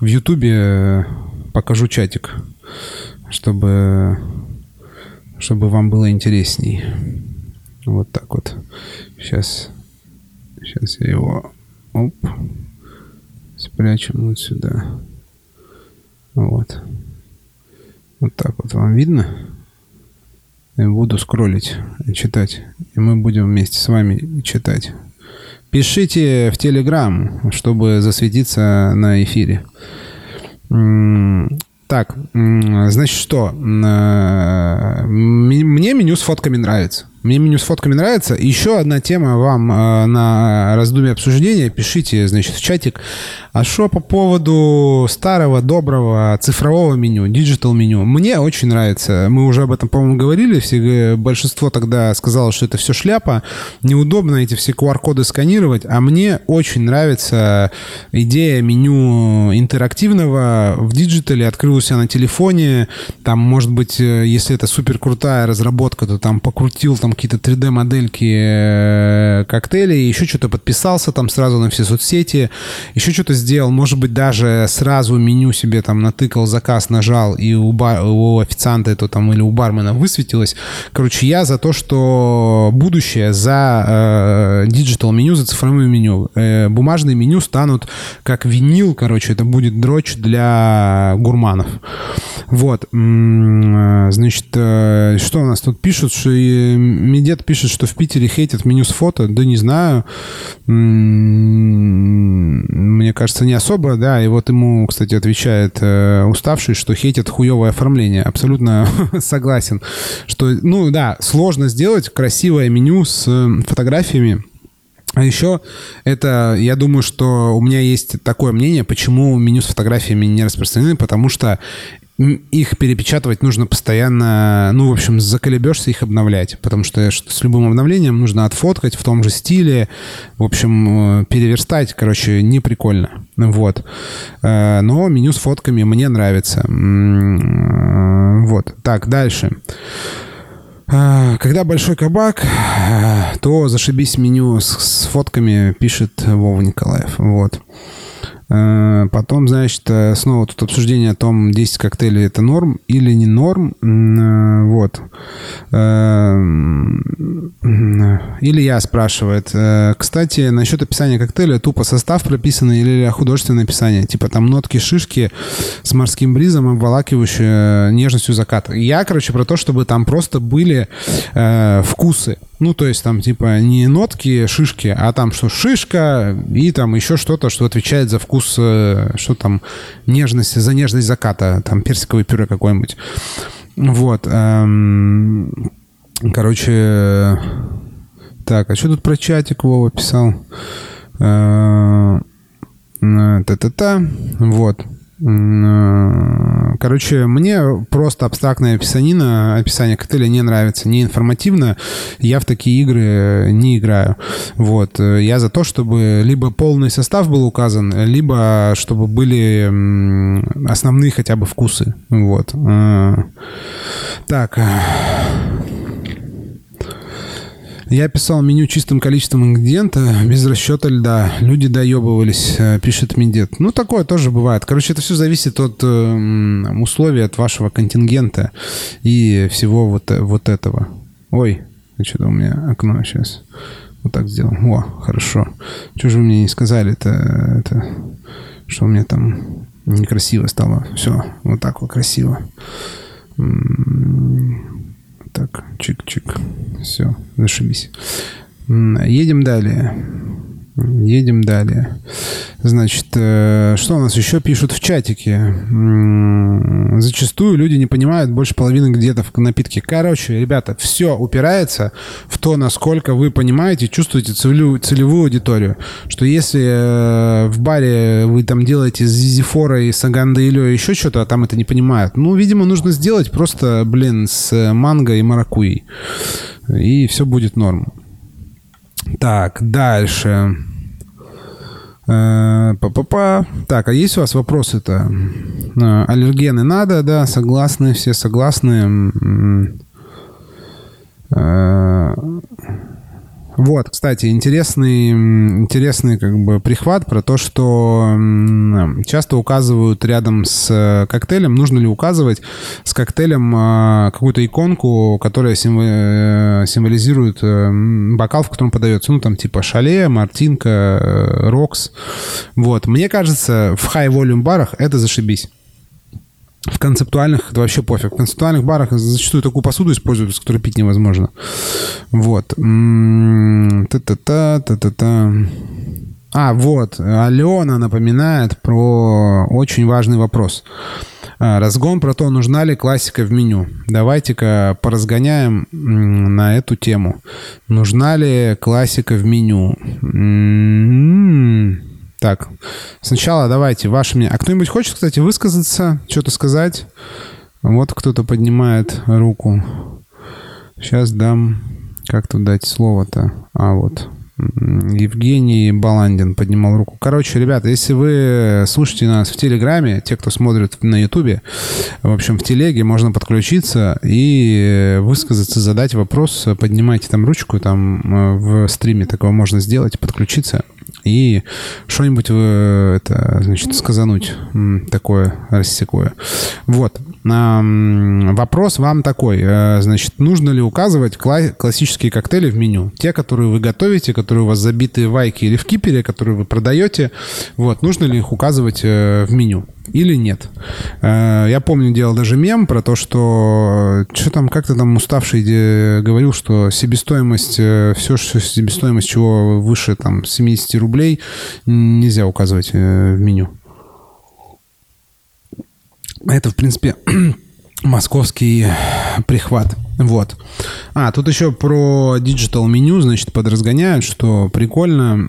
в Ютубе э, покажу чатик, чтобы чтобы вам было интересней. Вот так вот. Сейчас сейчас я его оп, спрячем вот сюда. Вот. Вот так вот вам видно? Я буду скроллить, читать. И мы будем вместе с вами читать. Пишите в Телеграм, чтобы засветиться на эфире. Так, значит что? Э, мне меню с фотками нравится. Мне меню с фотками нравится. Еще одна тема вам э, на раздумье обсуждения. Пишите, значит, в чатик. А что по поводу старого, доброго цифрового меню, digital меню? Мне очень нравится. Мы уже об этом, по-моему, говорили. Все, большинство тогда сказало, что это все шляпа. Неудобно эти все QR-коды сканировать. А мне очень нравится идея меню интерактивного в digital е. Открыл себя на телефоне. Там, может быть, э, если это супер крутая разработка, то там покрутил там какие-то 3D-модельки э, коктейлей, еще что-то подписался там сразу на все соцсети, еще что-то сделал может быть, даже сразу меню себе там натыкал, заказ нажал, и у, бар, у официанта это там или у бармена высветилось. Короче, я за то, что будущее за digital э, меню, за цифровое меню. Э, бумажные меню станут как винил, короче, это будет дрочь для гурманов. Вот. Э, значит, э, что у нас тут пишут? Что Медет пишет, что в Питере хейтят меню с фото. Да не знаю. Мне кажется, не особо, да, и вот ему, кстати, отвечает э, уставший, что хейтит хуевое оформление. Абсолютно (laughs) согласен, что, ну да, сложно сделать красивое меню с э, фотографиями, а еще это, я думаю, что у меня есть такое мнение, почему меню с фотографиями не распространены, потому что их перепечатывать нужно постоянно, ну, в общем, заколебешься их обновлять, потому что с любым обновлением нужно отфоткать в том же стиле, в общем, э, переверстать, короче, не прикольно, вот. Э, но меню с фотками мне нравится. Э, вот, так, дальше. Когда большой кабак, то зашибись меню с, с фотками, пишет Вова Николаев. Вот. Э, потом, значит, э, снова тут обсуждение о том, 10 коктейлей это норм или не норм. Э, вот. Илья спрашивает. Кстати, насчет описания коктейля, тупо состав прописанный или художественное описание? Типа там нотки шишки с морским бризом, обволакивающие нежностью заката. Я, короче, про то, чтобы там просто были вкусы. Ну, то есть там типа не нотки шишки, а там что шишка и там еще что-то, что отвечает за вкус, э, что там нежность, за нежность заката, там персиковое пюре какое-нибудь. Вот. Эм, короче, так, а что тут про чатик Вова писал? Э, э, та-та-та. Вот. Э, короче, мне просто абстрактное описание, описание коктейля не нравится, не информативно. Я в такие игры не играю. Вот. Я за то, чтобы либо полный состав был указан, либо чтобы были основные хотя бы вкусы. Вот. Э, так. Я писал меню чистым количеством ингредиента, без расчета льда. Люди доебывались, э, пишет Медет. Ну, такое тоже бывает. Короче, это все зависит от э, условий, от вашего контингента и всего вот, вот этого. Ой, что-то у меня окно сейчас. Вот так сделал. О, хорошо. Что же вы мне не сказали? Это, это что у меня там некрасиво стало. Все, вот так вот красиво. Так, чик-чик. Все, зашибись. Едем далее. Едем далее. Значит, э, что у нас еще пишут в чатике? Зачастую люди не понимают больше половины где-то в напитке. Короче, ребята, все упирается в то, насколько вы понимаете, чувствуете целевую, аудиторию. Что если э, в баре вы там делаете с Зизифора и Саганда или еще что-то, а там это не понимают, ну, видимо, нужно сделать просто, блин, с манго и маракуей. И все будет норм. Так, дальше. Э, па-па-па. Так, а есть у вас вопросы-то? Э, аллергены надо, да, согласны, все согласны. Вот, кстати, интересный, интересный как бы прихват про то, что часто указывают рядом с э, коктейлем, нужно ли указывать с коктейлем э, какую-то иконку, которая э, символизирует бокал, в котором подается, ну, там типа шале, мартинка, рокс. Вот, мне кажется, в high-volume барах это зашибись. В концептуальных это вообще пофиг. В концептуальных барах зачастую такую посуду используют, с которой пить невозможно. Вот. Та-та-та, та-та-та. А, вот. Алена напоминает про очень важный вопрос. А, разгон про то, нужна ли классика в меню. Давайте-ка поразгоняем на эту тему. Нужна ли классика в меню? М-м-м. Так, сначала давайте ваше мнение. А кто-нибудь хочет, кстати, высказаться, что-то сказать? Вот кто-то поднимает руку. Сейчас дам... Как тут дать слово-то? А, вот. Евгений Баландин поднимал руку. Короче, ребята, если вы слушаете нас в Телеграме, те, кто смотрит на Ютубе, в общем, в Телеге можно подключиться и высказаться, задать вопрос, поднимайте там ручку, там э, в стриме такого можно сделать, подключиться и что-нибудь это, значит, сказануть такое рассекое. Вот. Вопрос вам такой. Э, значит, нужно ли указывать классические коктейли в меню? Те, которые вы готовите, которые у вас забиты в вайке или в кипере, которые вы продаете, вот, нужно ли их указывать э, в меню? Или нет. Э, я помню, делал даже мем про то, что что там, как-то там уставший говорил, что себестоимость, все, что себестоимость чего выше там 70 рублей, нельзя указывать в меню. Это, в принципе, (clears throat) московский прихват. Вот. А, тут еще про digital меню, значит, подразгоняют, что прикольно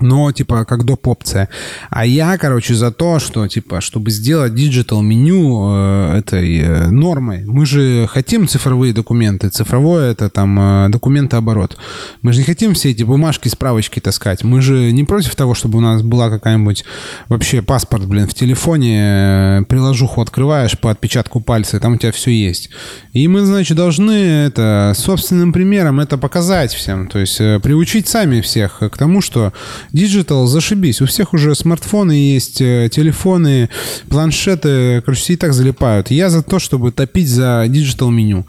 но, типа, как доп. опция. А я, короче, за то, что, типа, чтобы сделать digital меню э, этой э, нормой. Мы же хотим цифровые документы. Цифровое это там э, документооборот. Мы же не хотим все эти бумажки, справочки таскать. Мы же не против того, чтобы у нас была какая-нибудь вообще паспорт, блин, в телефоне, э, приложуху открываешь по отпечатку пальца, там у тебя все есть. И мы, значит, должны это собственным примером это показать всем. То есть э, приучить сами всех к тому, что Digital, зашибись. У всех уже смартфоны есть, э, телефоны, планшеты, короче, все и так залипают. Я за то, чтобы топить за Digital меню.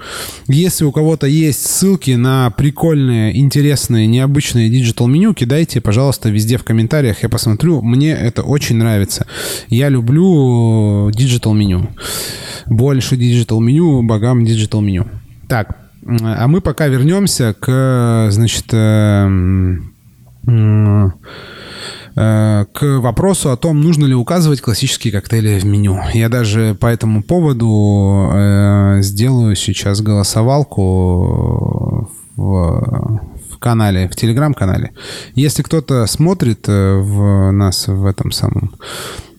Если у кого-то есть ссылки на прикольные, интересные, необычные Digital меню, кидайте, пожалуйста, везде в комментариях. Я посмотрю. Мне это очень нравится. Я люблю Digital меню. Больше Digital меню, богам Digital меню. Так, а мы пока вернемся к, значит, э, э, к вопросу о том, нужно ли указывать классические коктейли в меню. Я даже по этому поводу э, сделаю сейчас голосовалку в, в канале, в телеграм-канале. Если кто-то смотрит в нас в этом самом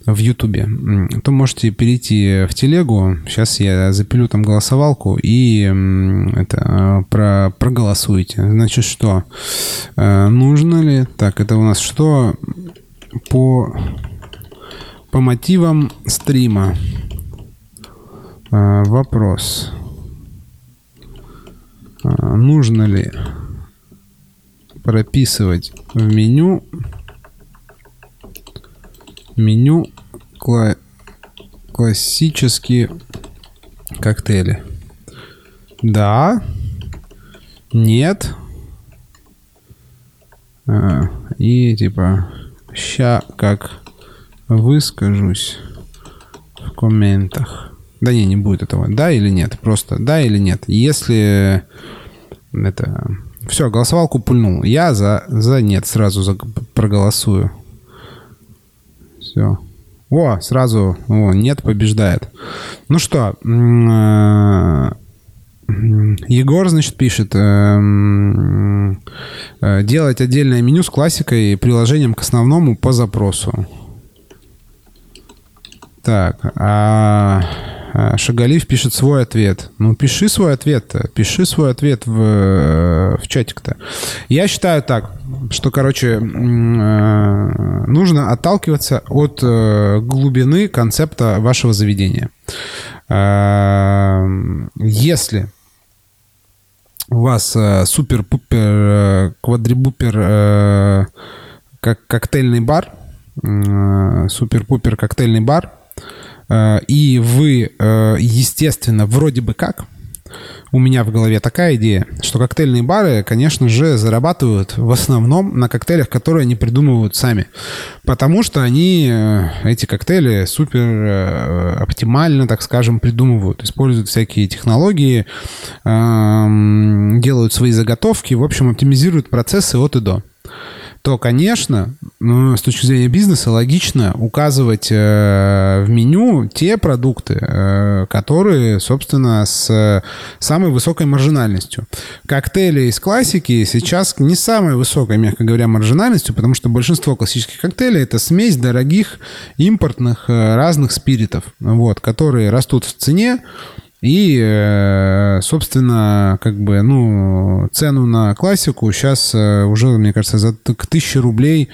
в Ютубе, то можете перейти в телегу. Сейчас я запилю там голосовалку и это про, проголосуйте. Значит, что? Э, нужно ли... Так, это у нас что? По, по мотивам стрима. Э, вопрос. Нужно ли прописывать в меню меню кла классические коктейли. Да. Нет. А, и типа ща как выскажусь в комментах. Да не, не будет этого. Да или нет? Просто да или нет. Если это... Все, голосовалку пульнул. Я за, за нет сразу за, проголосую. Все. О, сразу, о, нет, побеждает. Ну что, э, Егор, значит, пишет, э, э, делать отдельное меню с классикой и приложением к основному по запросу. Так, а а, Шагалив пишет свой ответ. Ну, пиши свой ответ. -то. Пиши свой ответ в, э, в чатик-то. Я считаю так, что, короче, э, нужно отталкиваться от э, глубины концепта вашего заведения. Если у вас супер-пупер, квадрибупер как коктейльный бар, супер-пупер коктейльный бар – Э, и вы, э, естественно, вроде бы как, у меня в голове такая идея, что коктейльные бары, конечно же, зарабатывают в основном на коктейлях, которые они придумывают сами. Потому что они э, эти коктейли супер оптимально, так скажем, придумывают. Используют всякие технологии, эм, делают свои заготовки, в общем, оптимизируют процессы от и до то, конечно, ну, с точки зрения бизнеса логично указывать э, в меню те продукты, э, которые, собственно, с самой высокой маржинальностью. Коктейли из классики сейчас не самой высокой, мягко говоря, маржинальностью, потому что большинство классических коктейлей это смесь дорогих импортных э, разных спиритов, вот, которые растут в цене, и, э, собственно, как бы, ну, цену на классику сейчас э, уже, мне кажется, за к 1000 рублей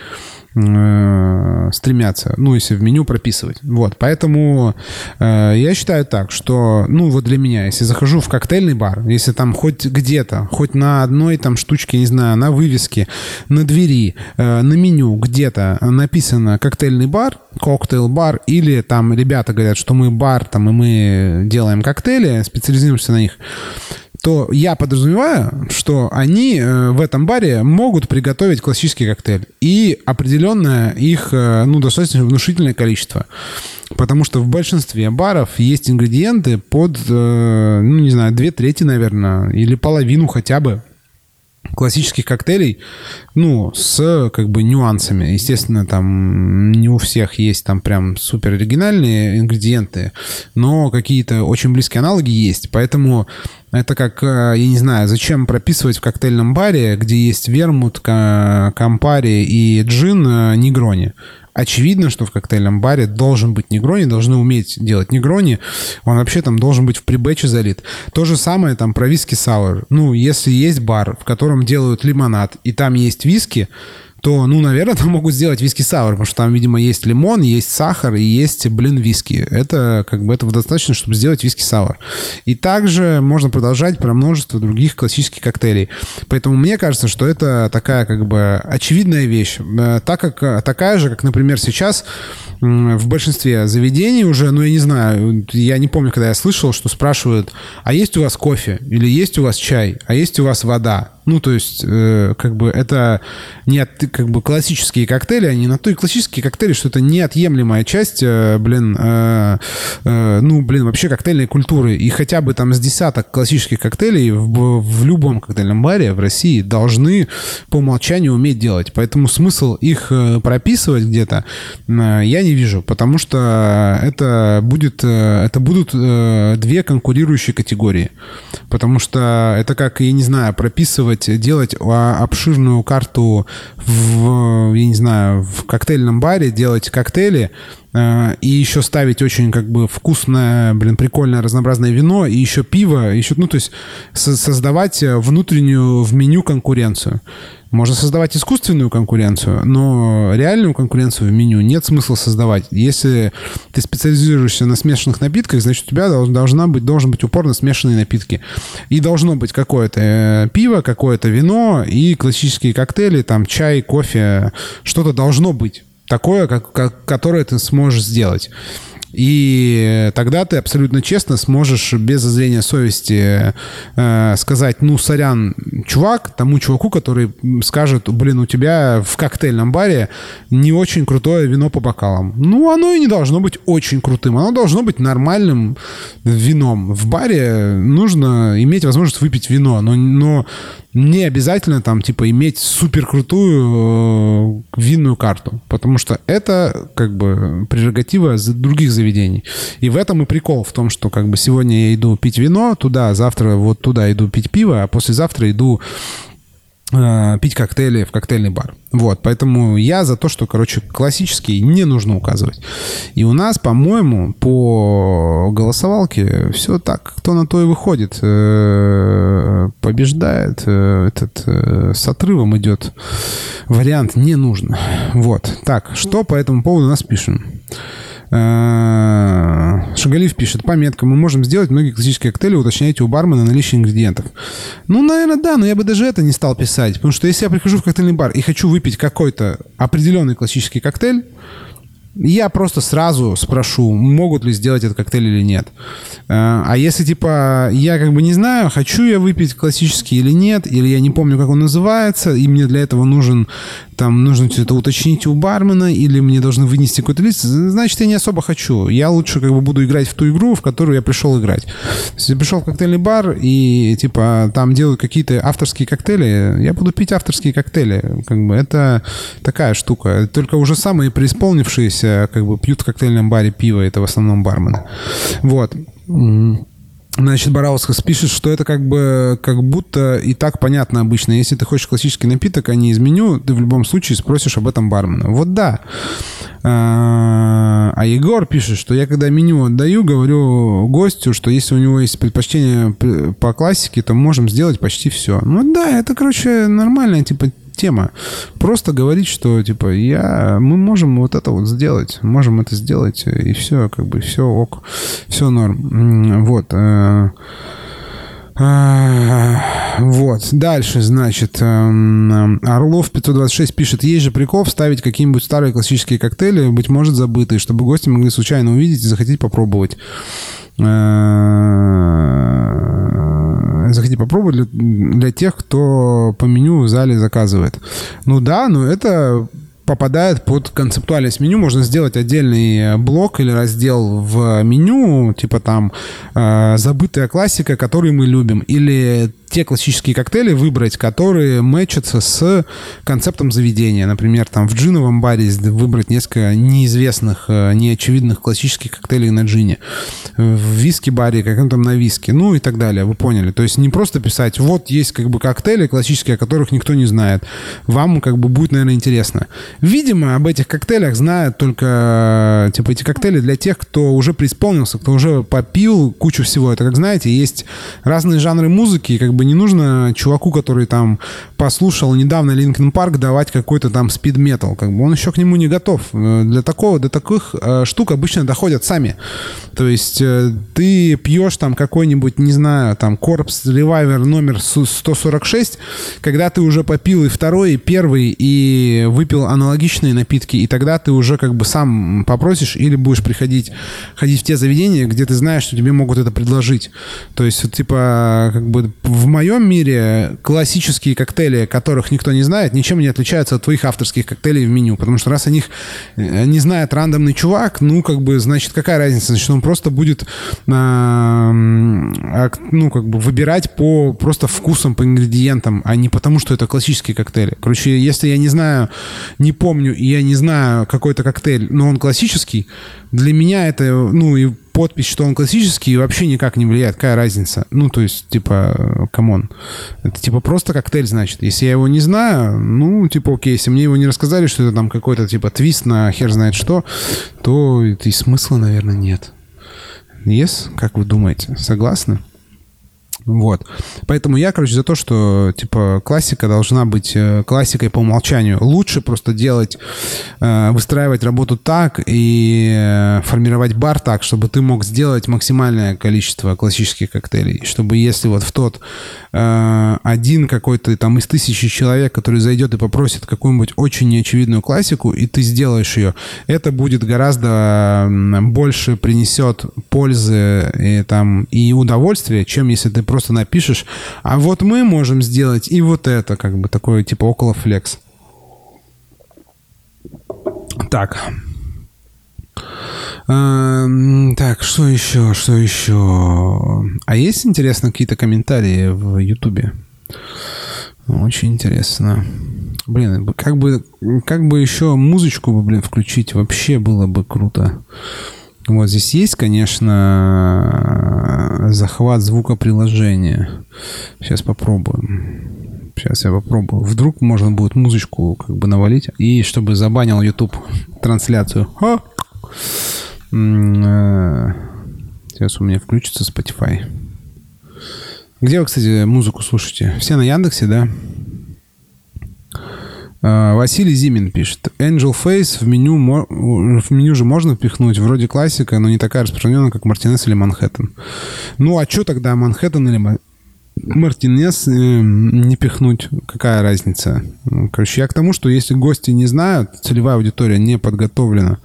э, стремятся, ну, если в меню прописывать. Вот, поэтому э, я считаю так, что, ну, вот для меня, если захожу в коктейльный бар, если там хоть где-то, хоть на одной там штучке, не знаю, на вывеске, на двери, э, на меню где-то написано коктейльный бар, коктейл-бар, или там ребята говорят, что мы бар, там, и мы делаем коктейли, специализируемся на них, то я подразумеваю, что они э, в этом баре могут приготовить классический коктейль. И определенное их, э, ну, достаточно внушительное количество. Потому что в большинстве баров есть ингредиенты под, э, ну, не знаю, две трети, наверное, или половину хотя бы классических коктейлей, ну, с как бы нюансами. Естественно, там не у всех есть там прям супер оригинальные ингредиенты, но какие-то очень близкие аналоги есть. Поэтому это как, э, я не знаю, зачем прописывать в коктейльном баре, где есть вермут, кампари и джин, э, негрони очевидно, что в коктейльном баре должен быть негрони, должны уметь делать негрони. Он вообще там должен быть в pre-batch е залит. То же самое там про виски сауэр. Ну, если есть бар, в котором делают лимонад, и там есть виски, то, ну, наверное, там могут сделать виски-сауэр, потому что там, видимо, есть лимон, есть сахар и есть, блин, виски. Это, как бы, этого достаточно, чтобы сделать виски-сауэр. И также можно продолжать про множество других классических коктейлей. Поэтому мне кажется, что это такая, как бы, очевидная вещь. Э, так как, такая же, как, например, сейчас в большинстве заведений уже, ну, я не знаю, я не помню, когда я слышал, что спрашивают, а есть у вас кофе? Или есть у вас чай? А есть у вас вода? Ну, то есть, э, как бы это не от, как бы классические коктейли, они на то и классические коктейли, что это неотъемлемая часть, э, блин, э, э, ну, блин, вообще коктейльной культуры. И хотя бы там с десяток классических коктейлей в, в любом коктейльном баре в России должны по умолчанию уметь делать. Поэтому смысл их э, прописывать где-то э, я не вижу, потому что это будет, э, это будут э, две конкурирующие категории. Потому что это как, я не знаю, прописывать делать, делать обширную карту в, я не знаю, в коктейльном баре, делать коктейли, и еще ставить очень как бы вкусное, блин, прикольное разнообразное вино, и еще пиво, еще, ну, то есть создавать внутреннюю в меню конкуренцию. Можно создавать искусственную конкуренцию, но реальную конкуренцию в меню нет смысла создавать. Если ты специализируешься на смешанных напитках, значит, у тебя должна быть, должен быть упор на смешанные напитки. И должно быть какое-то э, пиво, какое-то вино и классические коктейли, там чай, кофе, что-то должно быть такое, как, как, которое ты сможешь сделать. И тогда ты абсолютно честно сможешь без зазрения совести э, сказать, ну, сорян, чувак, тому чуваку, который скажет, блин, у тебя в коктейльном баре не очень крутое вино по бокалам. Ну, оно и не должно быть очень крутым, оно должно быть нормальным вином. В баре нужно иметь возможность выпить вино, но, но не обязательно там, типа, иметь супер крутую э, винную карту, потому что это, как бы, прерогатива других заведений. И в этом и прикол, в том, что, как бы, сегодня я иду пить вино туда, завтра вот туда иду пить пиво, а послезавтра иду Э, пить коктейли в коктейльный бар. Вот, поэтому я за то, что, короче, классический не нужно указывать. И у нас, по-моему, по голосовалке все так, кто на то и выходит. Э, побеждает э, этот с отрывом идет вариант «не нужно». Вот. Так, что по этому поводу нас пишем? Э, Шагалив пишет, пометка, мы можем сделать многие классические коктейли, уточняйте у бармена наличие ингредиентов. Ну, наверное, да, но я бы даже это не стал писать, потому что если я прихожу в коктейльный бар и хочу выпить какой-то определенный классический коктейль, я просто сразу спрошу, могут ли сделать этот коктейль или нет. Э, а если, типа, я как бы не знаю, хочу я выпить классический или нет, или я не помню, как он называется, и мне для этого нужен, там, нужно это уточнить у бармена, или мне должны вынести какой-то лист, значит, я не особо хочу. Я лучше как бы буду играть в ту игру, в которую я пришел играть. Если я пришел в коктейльный бар, и, типа, там делают какие-то авторские коктейли, я буду пить авторские коктейли. Как бы это такая штука. Только уже самые преисполнившиеся как бы пьют в коктейльном баре пиво, это в основном бармены. Вот. Значит, Бараускас пишет, что это как бы как будто и так понятно обычно. Если ты хочешь классический напиток, а не из меню, ты в любом случае спросишь об этом бармена. Вот да. А, а Егор пишет, что я когда меню отдаю, говорю гостю, что если у него есть предпочтение по классике, то можем сделать почти все. Ну да, это, короче, нормальная типа тема. Просто говорить, что, типа, я, мы можем вот это вот сделать, можем это сделать, и все, как бы, все ок, все норм. Вот. Э, э, вот. Дальше, значит, эм, Орлов 526 пишет, есть же прикол вставить какие-нибудь старые классические коктейли, быть может, забытые, чтобы гости могли случайно увидеть и захотеть попробовать. Э, заходи попробовать для, для тех, кто по меню в зале заказывает. Ну да, но это попадает под концептуальность меню. Можно сделать отдельный блок или раздел в меню, типа там э, забытая классика, которую мы любим, или те классические коктейли выбрать, которые мэчатся с концептом заведения. Например, там в джиновом баре выбрать несколько неизвестных, э, неочевидных классических коктейлей на джине. В виски-баре каком-то на виски. Ну и так далее. Вы поняли. То есть не просто писать, вот есть как бы коктейли классические, о которых никто не знает. Вам как бы будет, наверное, интересно. Видимо, об этих коктейлях знают только, э, типа, эти коктейли для тех, кто уже преисполнился, кто уже попил кучу всего. Это, как знаете, есть разные жанры музыки, как бы бы не нужно чуваку, который там послушал недавно Линкен Парк, давать какой-то там спид метал. Как бы он еще к нему не готов. Э, для такого, до таких э, штук обычно доходят сами. То есть э, ты пьешь там какой-нибудь, не знаю, там Корпс Ревайвер номер 146, когда ты уже попил и второй, и первый, и выпил аналогичные напитки, и тогда ты уже как бы сам попросишь или будешь приходить, ходить в те заведения, где ты знаешь, что тебе могут это предложить. То есть, типа, как бы в моем мире классические коктейли, которых никто не знает, ничем не отличаются от твоих авторских коктейлей в меню. Потому что раз о них э, не знает рандомный чувак, ну, как бы, значит, какая разница? Значит, он просто будет, а, ну, как бы выбирать по просто вкусам, по ингредиентам, а не потому, что это классические коктейли. Короче, если я не знаю, не помню, и я не знаю какой-то коктейль, но он классический, для меня это, ну, и подпись, что он классический, вообще никак не влияет. Какая разница? Ну, то есть, типа, come on. Это, типа, просто коктейль, значит. Если я его не знаю, ну, типа, окей, если мне его не рассказали, что это там какой-то, типа, твист на хер знает что, то и смысла, наверное, нет. Yes? Как вы думаете? Согласны? Вот. Поэтому я, короче, за то, что, типа, классика должна быть э, классикой по умолчанию. Лучше просто делать, э, выстраивать работу так и э, формировать бар так, чтобы ты мог сделать максимальное количество классических коктейлей. Чтобы если вот в тот один какой-то там из тысячи человек, который зайдет и попросит какую-нибудь очень неочевидную классику, и ты сделаешь ее, это будет гораздо больше принесет пользы и, там, и удовольствия, чем если ты просто напишешь, а вот мы можем сделать и вот это, как бы такое типа около флекс. Так. Эм, так, что еще, что еще? А есть, интересно, какие-то комментарии в Ютубе? Очень интересно. Блин, как бы, как бы еще музычку, блин, включить, вообще было бы круто. Вот здесь есть, конечно, захват звука приложения. Сейчас попробуем. Сейчас я попробую. Вдруг можно будет музычку как бы навалить. И чтобы забанил YouTube трансляцию. А! Сейчас у меня включится Spotify. Где вы, кстати, музыку слушаете? Все на Яндексе, да? А, Василий Зимин пишет. Angel Face в меню, в меню же можно впихнуть. Вроде классика, но не такая распространенная, как Мартинес или Манхэттен. Ну, а что тогда Манхэттен или Мартинес э, не пихнуть? Какая разница? Короче, я к тому, что если гости не знают, целевая аудитория не подготовлена,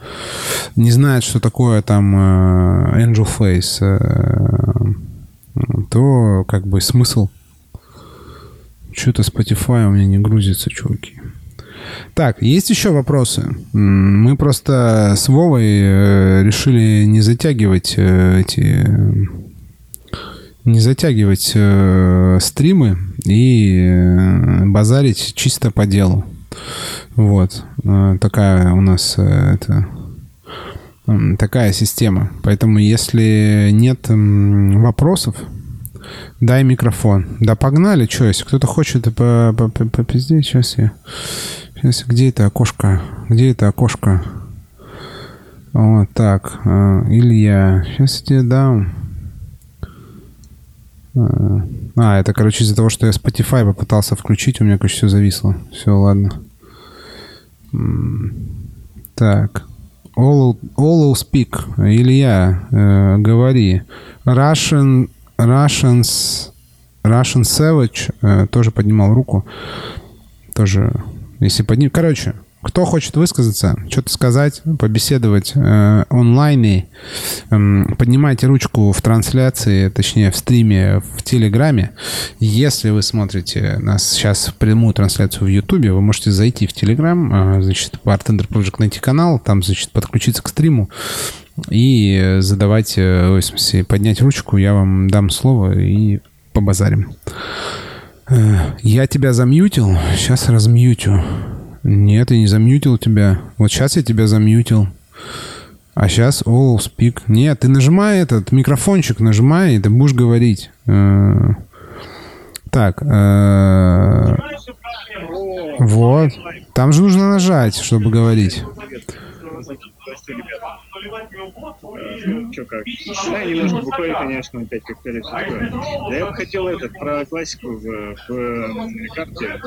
не знает, что такое там э, Angel Face, э, то как бы смысл что-то Spotify у меня не грузится, чуваки. Так, есть еще вопросы? Мы просто с Вовой э, решили не затягивать э, эти не затягивать э, стримы и базарить чисто по делу. Вот. Такая у нас это такая система. Поэтому если нет вопросов, дай микрофон. Да погнали, что, если кто-то хочет попиздеть, сейчас я Сейчас, где это окошко? Где это окошко? Вот так. Э, Илья. Сейчас я тебе дам. Э, а, это, короче, из-за того, что я Spotify попытался включить, у меня, короче, все зависло. Все, ладно. Так. All, all speak. Илья, э, говори. Russian, Russians, Russian Savage э, тоже поднимал руку. Тоже если под ним... Короче, кто хочет высказаться, что-то сказать, побеседовать э, онлайне, э, поднимайте ручку в трансляции, точнее в стриме в Телеграме. Если вы смотрите нас сейчас в прямую трансляцию в Ютубе, вы можете зайти в Телеграм, э, значит, Bartender Project найти канал, там, значит, подключиться к стриму и задавать, э, в смысле, поднять ручку, я вам дам слово и побазарим. Э, я тебя замьютил, сейчас размьютю. Нет, я не замьютил тебя. Вот сейчас я тебя замьютил. А сейчас all speak. Нет, ты нажимай этот микрофончик, нажимай, и ты будешь говорить. Э, так. Вот. Там же нужно нажать, чтобы говорить. Ну, что как. Да, немножко бухой, конечно, опять коктейли все такое. Да я бы хотел этот, про классику в, в карте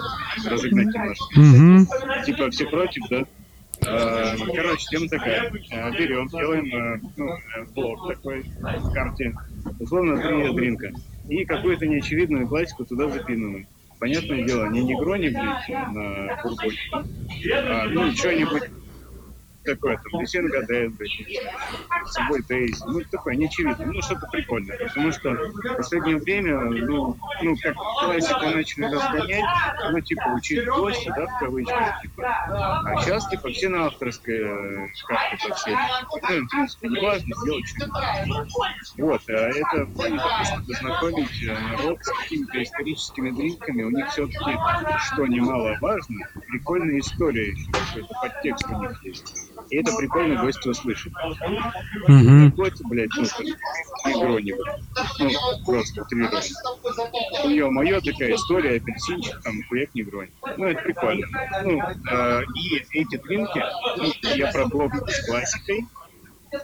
разогнать немножко. Угу. Типа все против, да? А, Короче, тема такая. А, Берем, делаем а, ну, блок такой в карте, условно три дринка. И какую-то неочевидную классику туда запинываем. Понятное дело, не негрони, блядь, на бурбоне, а ну что-нибудь такое, там, Десен Гадет, с собой Дейзи, ну, такое, неочевидно, ну, что-то прикольное, потому что в последнее время, ну, ну, как классику начали разгонять, ну, типа, учить гостя, да, в кавычках, типа, а сейчас, типа, все на авторской э, карте подсели. Ну, в принципе, не важно, сделать что-нибудь. Вот, а это плане того, чтобы знакомить э, народ с какими-то историческими дринками, у них все-таки, что немаловажно, прикольная история еще, какой-то подтекст у них есть. И это прикольно гости услышать. Угу. Такой, блядь, ну, игроник. Ну, просто утрированно. У нее моя такая история, апельсинчик, там, хуяк негроник. Ну, это прикольно. Ну, э, и эти дринки, ну, я про блок с классикой,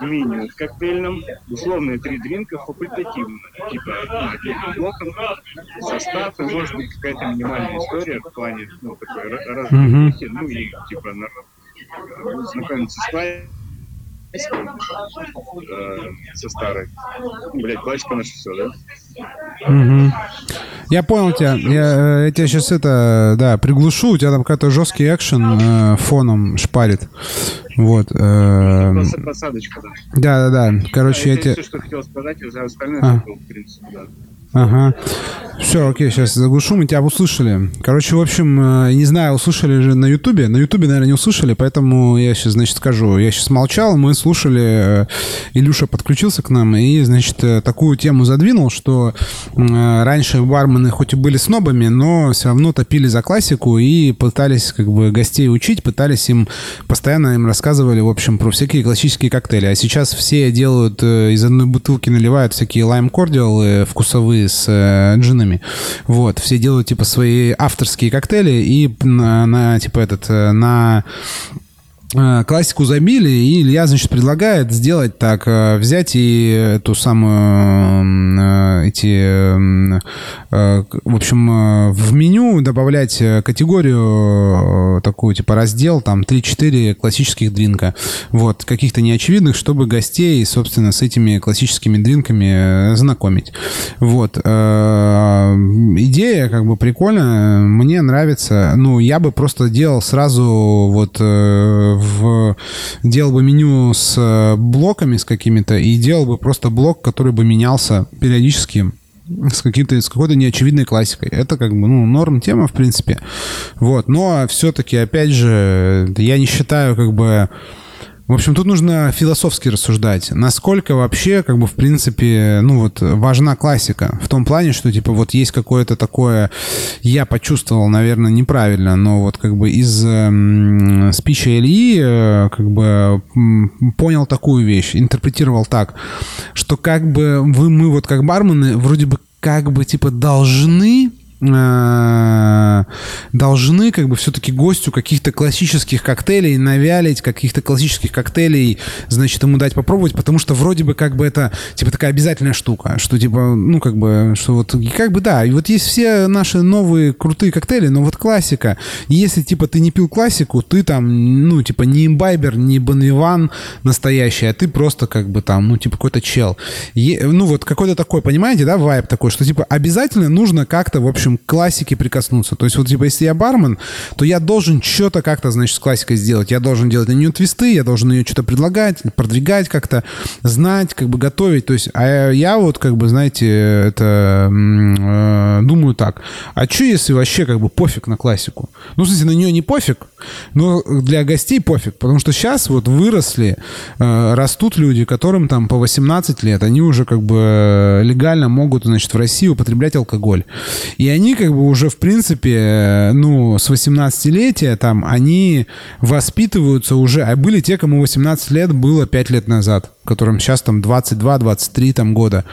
меню в коктейльном, условные три дринка факультативно. Типа, ну, блоком, состав, и может быть какая-то минимальная история в плане, ну, такой раз Мгм. ну, и, типа, на, знакомиться с классикой, э, со старой. Блять, классика наша все, да? Мгм. Я понял тебя. Я, э, я тебя сейчас это, да, приглушу. У тебя там какой-то жесткий экшен э, фоном шпарит. Вот. э, посадочка, да. Да, да, да. Короче, я это тебе... все, что хотел сказать, а за остальное А. забыл, в принципе, да. Ага. Все, окей, сейчас заглушу, мы тебя услышали. Короче, в общем, э, не знаю, услышали же на Ютубе. На Ютубе, наверное, не услышали, поэтому я сейчас, значит, скажу. Я сейчас молчал, мы слушали, э, Илюша подключился к нам и, значит, э, такую тему задвинул, что раньше бармены хоть и были снобами, но все равно топили за классику и пытались как бы гостей учить, пытались им, постоянно им рассказывали, в общем, про всякие классические коктейли. А сейчас все делают из одной бутылки наливают всякие лайм-кордиалы вкусовые с э, джинами. Вот, все делают типа свои авторские коктейли и на, на, типа этот, э, на классику забили, и Илья, значит, предлагает сделать так, э, взять и эту самую, э, эти, э, э, в общем, э, в меню добавлять э, категорию, э, такую, типа, раздел, там, 3-4 классических дринка, вот, каких-то неочевидных, чтобы гостей, собственно, с этими классическими дринками э, знакомить. Вот. э, Идея, как бы, прикольная, мне нравится. Ну, я бы просто делал сразу вот э, в... Делал бы меню с э, блоками с какими-то и делал бы просто блок, который бы менялся периодически с, каким-то, с какой-то неочевидной классикой. Это как бы, ну, норм тема, в принципе. Вот. Но все-таки, опять же, я не считаю, как бы... В общем, тут нужно философски рассуждать. Насколько вообще, как бы, в принципе, ну вот, важна классика. В том плане, что, типа, вот есть какое-то такое... Я почувствовал, наверное, неправильно, но вот, как бы, из эм, спича Ильи, э, как бы, понял такую вещь, интерпретировал так, что, как бы, вы, мы вот, как бармены, вроде бы, как бы, типа, должны э, должны как бы все-таки гостю каких-то классических коктейлей навялить, каких-то классических коктейлей, значит, ему дать попробовать, потому что вроде бы как бы это, типа, такая обязательная штука, что, типа, ну, как бы, что вот, и как бы, да, и вот есть все наши новые крутые коктейли, но вот классика, И если, типа, ты не пил классику, ты там, ну, типа, не имбайбер, не бонвиван настоящий, а ты просто, как бы, там, ну, типа, какой-то чел. Е- ну, вот какой-то такой, понимаете, да, вайб такой, что, типа, обязательно нужно как-то, в общем, к классике прикоснуться. То есть, вот, типа, если я бармен, то я должен что-то как-то, значит, с классикой сделать. Я должен делать на нее твисты, я должен ее что-то предлагать, продвигать как-то, знать, как бы готовить. То есть, а я вот, как бы, знаете, это э, думаю так. А что, если вообще, как бы, пофиг на классику? Ну, в смысле, на нее не пофиг, но для гостей пофиг. Потому что сейчас вот выросли, э, растут люди, которым там по 18 лет, они уже как бы э, легально могут, значит, в России употреблять алкоголь. И они как бы уже, в принципе, э, ну, с 18-летия там, они воспитываются уже, а были те, кому 18 лет было 5 лет назад. Которым сейчас там 22-23 там года,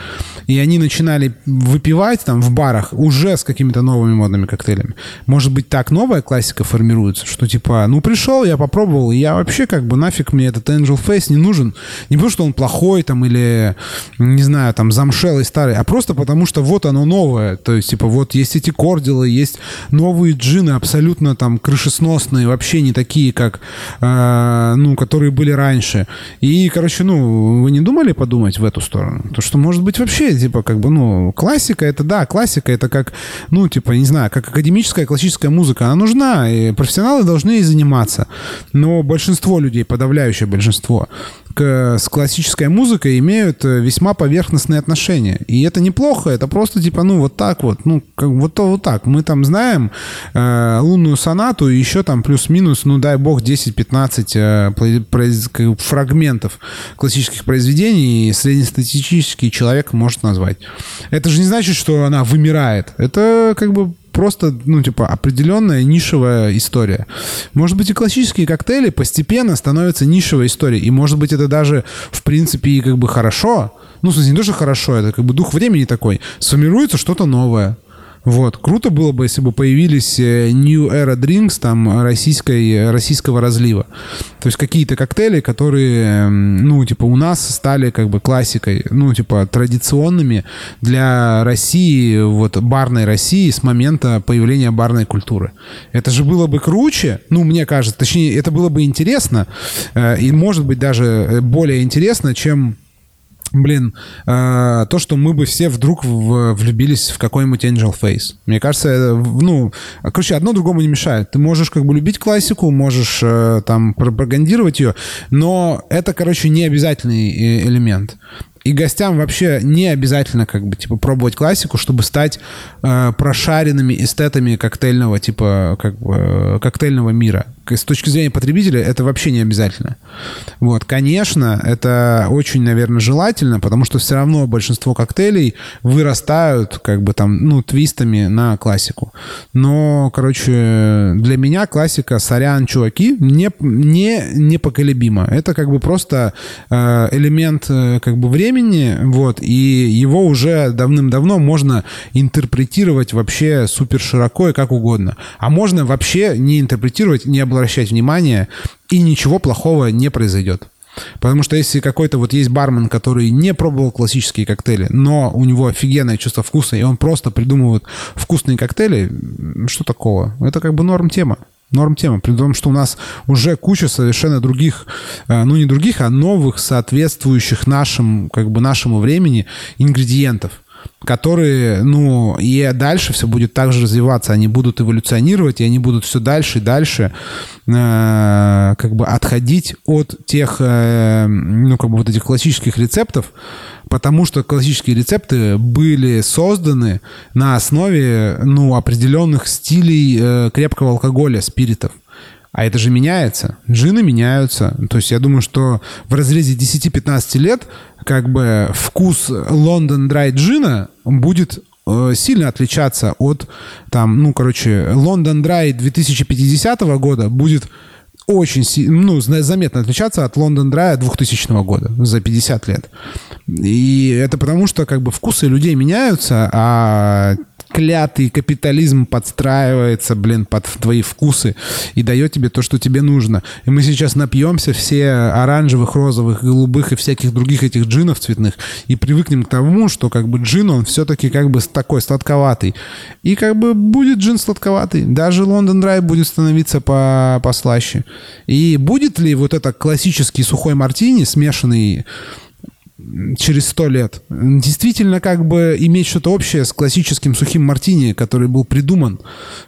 и они начинали выпивать там в барах уже с какими-то новыми модными коктейлями. Может быть, так новая классика формируется, что типа, ну пришел, я попробовал, и я вообще как бы нафиг мне этот Angel Face не нужен. Не потому, что он плохой там или, не знаю, там замшелый старый, а просто потому, что вот оно новое. То есть, типа, вот есть эти кордилы, есть новые джины абсолютно там крышесносные, вообще не такие, как, э, ну, которые были раньше. И, короче, ну, вы не думали подумать в эту сторону? То, что, может быть, вообще, типа, как бы, ну, классика, это да, классика, это как, ну, типа, не знаю, как академическая классическая музыка, она нужна, и профессионалы должны ей заниматься. Но большинство людей, подавляющее большинство, к, с классической музыкой имеют э, весьма поверхностные отношения. И это неплохо, это просто типа, ну, вот так вот, ну, как, вот, вот так. Мы там знаем э, лунную сонату и еще там плюс-минус, ну, дай бог, 10-15 э, фрагментов классических произведений и среднестатистический человек может назвать. Это же не значит, что она вымирает. Это как бы просто, ну, типа, определенная нишевая история. Может быть, и классические коктейли постепенно становятся нишевой историей. И, может быть, это даже, в принципе, и как бы хорошо. Ну, в смысле, не то, что хорошо, это как бы дух времени такой. Сформируется что-то новое. Вот. Круто было бы, если бы появились э, New Era Drinks там российской, российского разлива. То есть какие-то коктейли, которые, ну, типа, у нас стали как бы классикой, ну, типа, традиционными для России, вот, барной России с момента появления барной культуры. Это же было бы круче, ну, мне кажется, точнее, это было бы интересно, э, и, может быть, даже э, более интересно, чем Блин, э, то, что мы бы все вдруг в, влюбились в какой-нибудь Angel Face. Мне кажется, это, ну, короче, одно другому не мешает. Ты можешь как бы любить классику, можешь э, там пропагандировать ее, но это, короче, не обязательный э, элемент. И гостям вообще не обязательно как бы типа пробовать классику, чтобы стать э, прошаренными эстетами коктейльного типа как бы э, коктейльного мира. С точки зрения потребителя это вообще не обязательно. Вот, конечно, это очень, наверное, желательно, потому что все равно большинство коктейлей вырастают как бы там ну твистами на классику. Но, короче, для меня классика, сорян, чуваки, не не непоколебима. Это как бы просто э, элемент э, как бы времени вот, и его уже давным-давно можно интерпретировать вообще супер широко и как угодно. А можно вообще не интерпретировать, не обращать внимания, и ничего плохого не произойдет. Потому что если какой-то вот есть бармен, который не пробовал классические коктейли, но у него офигенное чувство вкуса, и он просто придумывает вкусные коктейли, что такого? Это как бы норм тема норм тема. При том, что у нас уже куча совершенно других, э, ну не других, а новых, соответствующих нашим, как бы нашему времени ингредиентов которые, ну, и дальше все будет так же развиваться, они будут эволюционировать, и они будут все дальше и дальше э, как бы отходить от тех, э, ну, как бы вот этих классических рецептов, потому что классические рецепты были созданы на основе, ну, определенных стилей э, крепкого алкоголя, спиритов. А это же меняется. Джины меняются. То есть я думаю, что в разрезе 10-15 лет как бы вкус Лондон Драй джина будет э, сильно отличаться от там, ну, короче, Лондон Драй 2050 года будет очень ну, заметно отличаться от Лондон Драя 2000 года за 50 лет. И это потому, что как бы вкусы людей меняются, а клятый капитализм подстраивается, блин, под твои вкусы и дает тебе то, что тебе нужно. И мы сейчас напьемся все оранжевых, розовых, голубых и всяких других этих джинов цветных и привыкнем к тому, что как бы джин, он все-таки как бы такой сладковатый. И как бы будет джин сладковатый. Даже Лондон Драй будет становиться по послаще. И будет ли вот это классический сухой мартини, смешанный через сто лет. Действительно, как бы иметь что-то общее с классическим сухим мартини, который был придуман,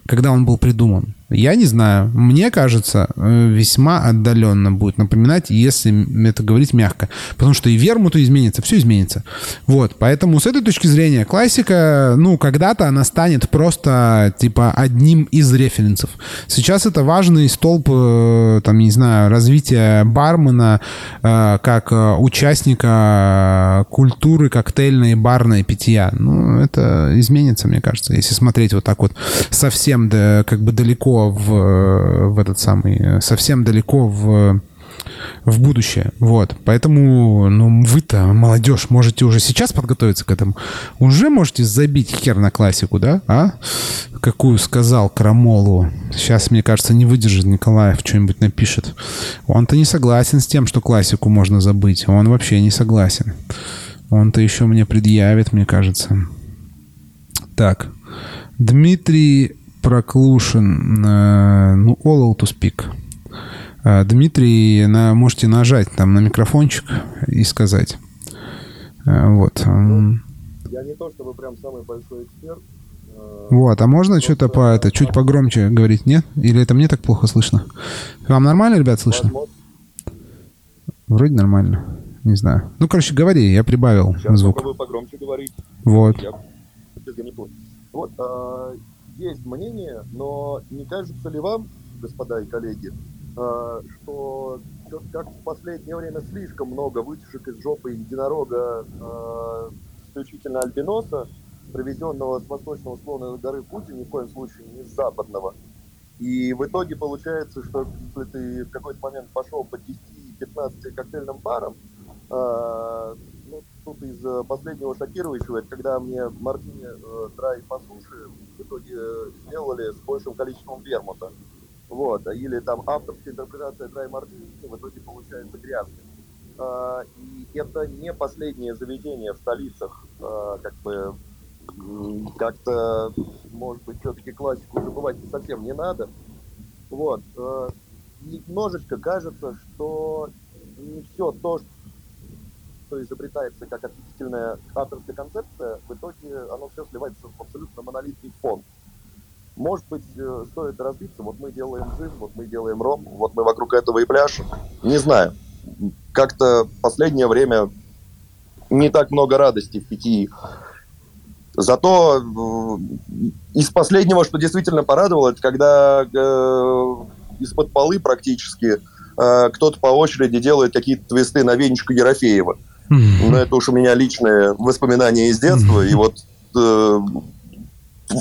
когда он был придуман. Я не знаю. Мне кажется, э, весьма отдаленно будет напоминать, если это говорить мягко. Потому что и вермуту изменится, все изменится. Вот. Поэтому с этой точки зрения классика, ну, когда-то она станет просто, типа, одним из референсов. Сейчас это важный столб, э, там, не знаю, развития бармена э, как участника культуры коктейльной барной питья. Ну, это изменится, мне кажется, если смотреть вот так вот совсем да, как бы далеко в, в этот самый, совсем далеко в в будущее. Вот. Поэтому, ну, вы-то, молодежь, можете уже сейчас подготовиться к этому. Уже можете забить хер на классику, да? А? Какую сказал Крамолу. Сейчас, мне кажется, не выдержит Николаев, что-нибудь напишет. Он-то не согласен с тем, что классику можно забыть. Он вообще не согласен. Он-то еще мне предъявит, мне кажется. Так. Дмитрий Проклушин. Э, ну, all to speak. Э, Дмитрий, на, можете нажать там на микрофончик и сказать. Э, вот. Я не то чтобы прям самый большой эксперт. Вот, а можно что-то по это чуть погромче говорить, нет? Или это мне так плохо слышно? Вам нормально, ребят, слышно? Вроде нормально. Не знаю. Ну, короче, говори, я прибавил Сейчас звук. погромче говорить. Вот. Я... Вот, э, есть мнение, но не кажется ли вам, господа и коллеги, э, что как в последнее время слишком много вытяжек из жопы единорога э, исключительно альбиноса, привезенного с восточного склона горы Пути, ни в коем случае не с западного. И в итоге получается, что если ты в какой-то момент пошел по 10-15 коктейльным барам, э, ну, тут из последнего шокирующего, это когда мне мартини э, драй по суше в итоге сделали с большим количеством вермута. Вот. Или там авторская интерпретация драй мартини в итоге получается грязной. Э, и это не последнее заведение в столицах, э, как бы как-то, может быть, все-таки классику забывать совсем не надо. Вот. Э, немножечко кажется, что не все то, что изобретается как отличительная авторская концепция, в итоге оно все сливается в абсолютно монолитный фон. Может быть, э, стоит разбиться, вот мы делаем джин, вот мы делаем ром, вот мы вокруг этого и пляшем. Не знаю. Как-то последнее время не так много радости в Питии. Зато э, из последнего, что действительно порадовало, это когда э, из-под полы практически э, кто-то по очереди делает какие-то твисты на Венечку Ерофеева. Но это уж у меня личные воспоминания из детства, и вот э,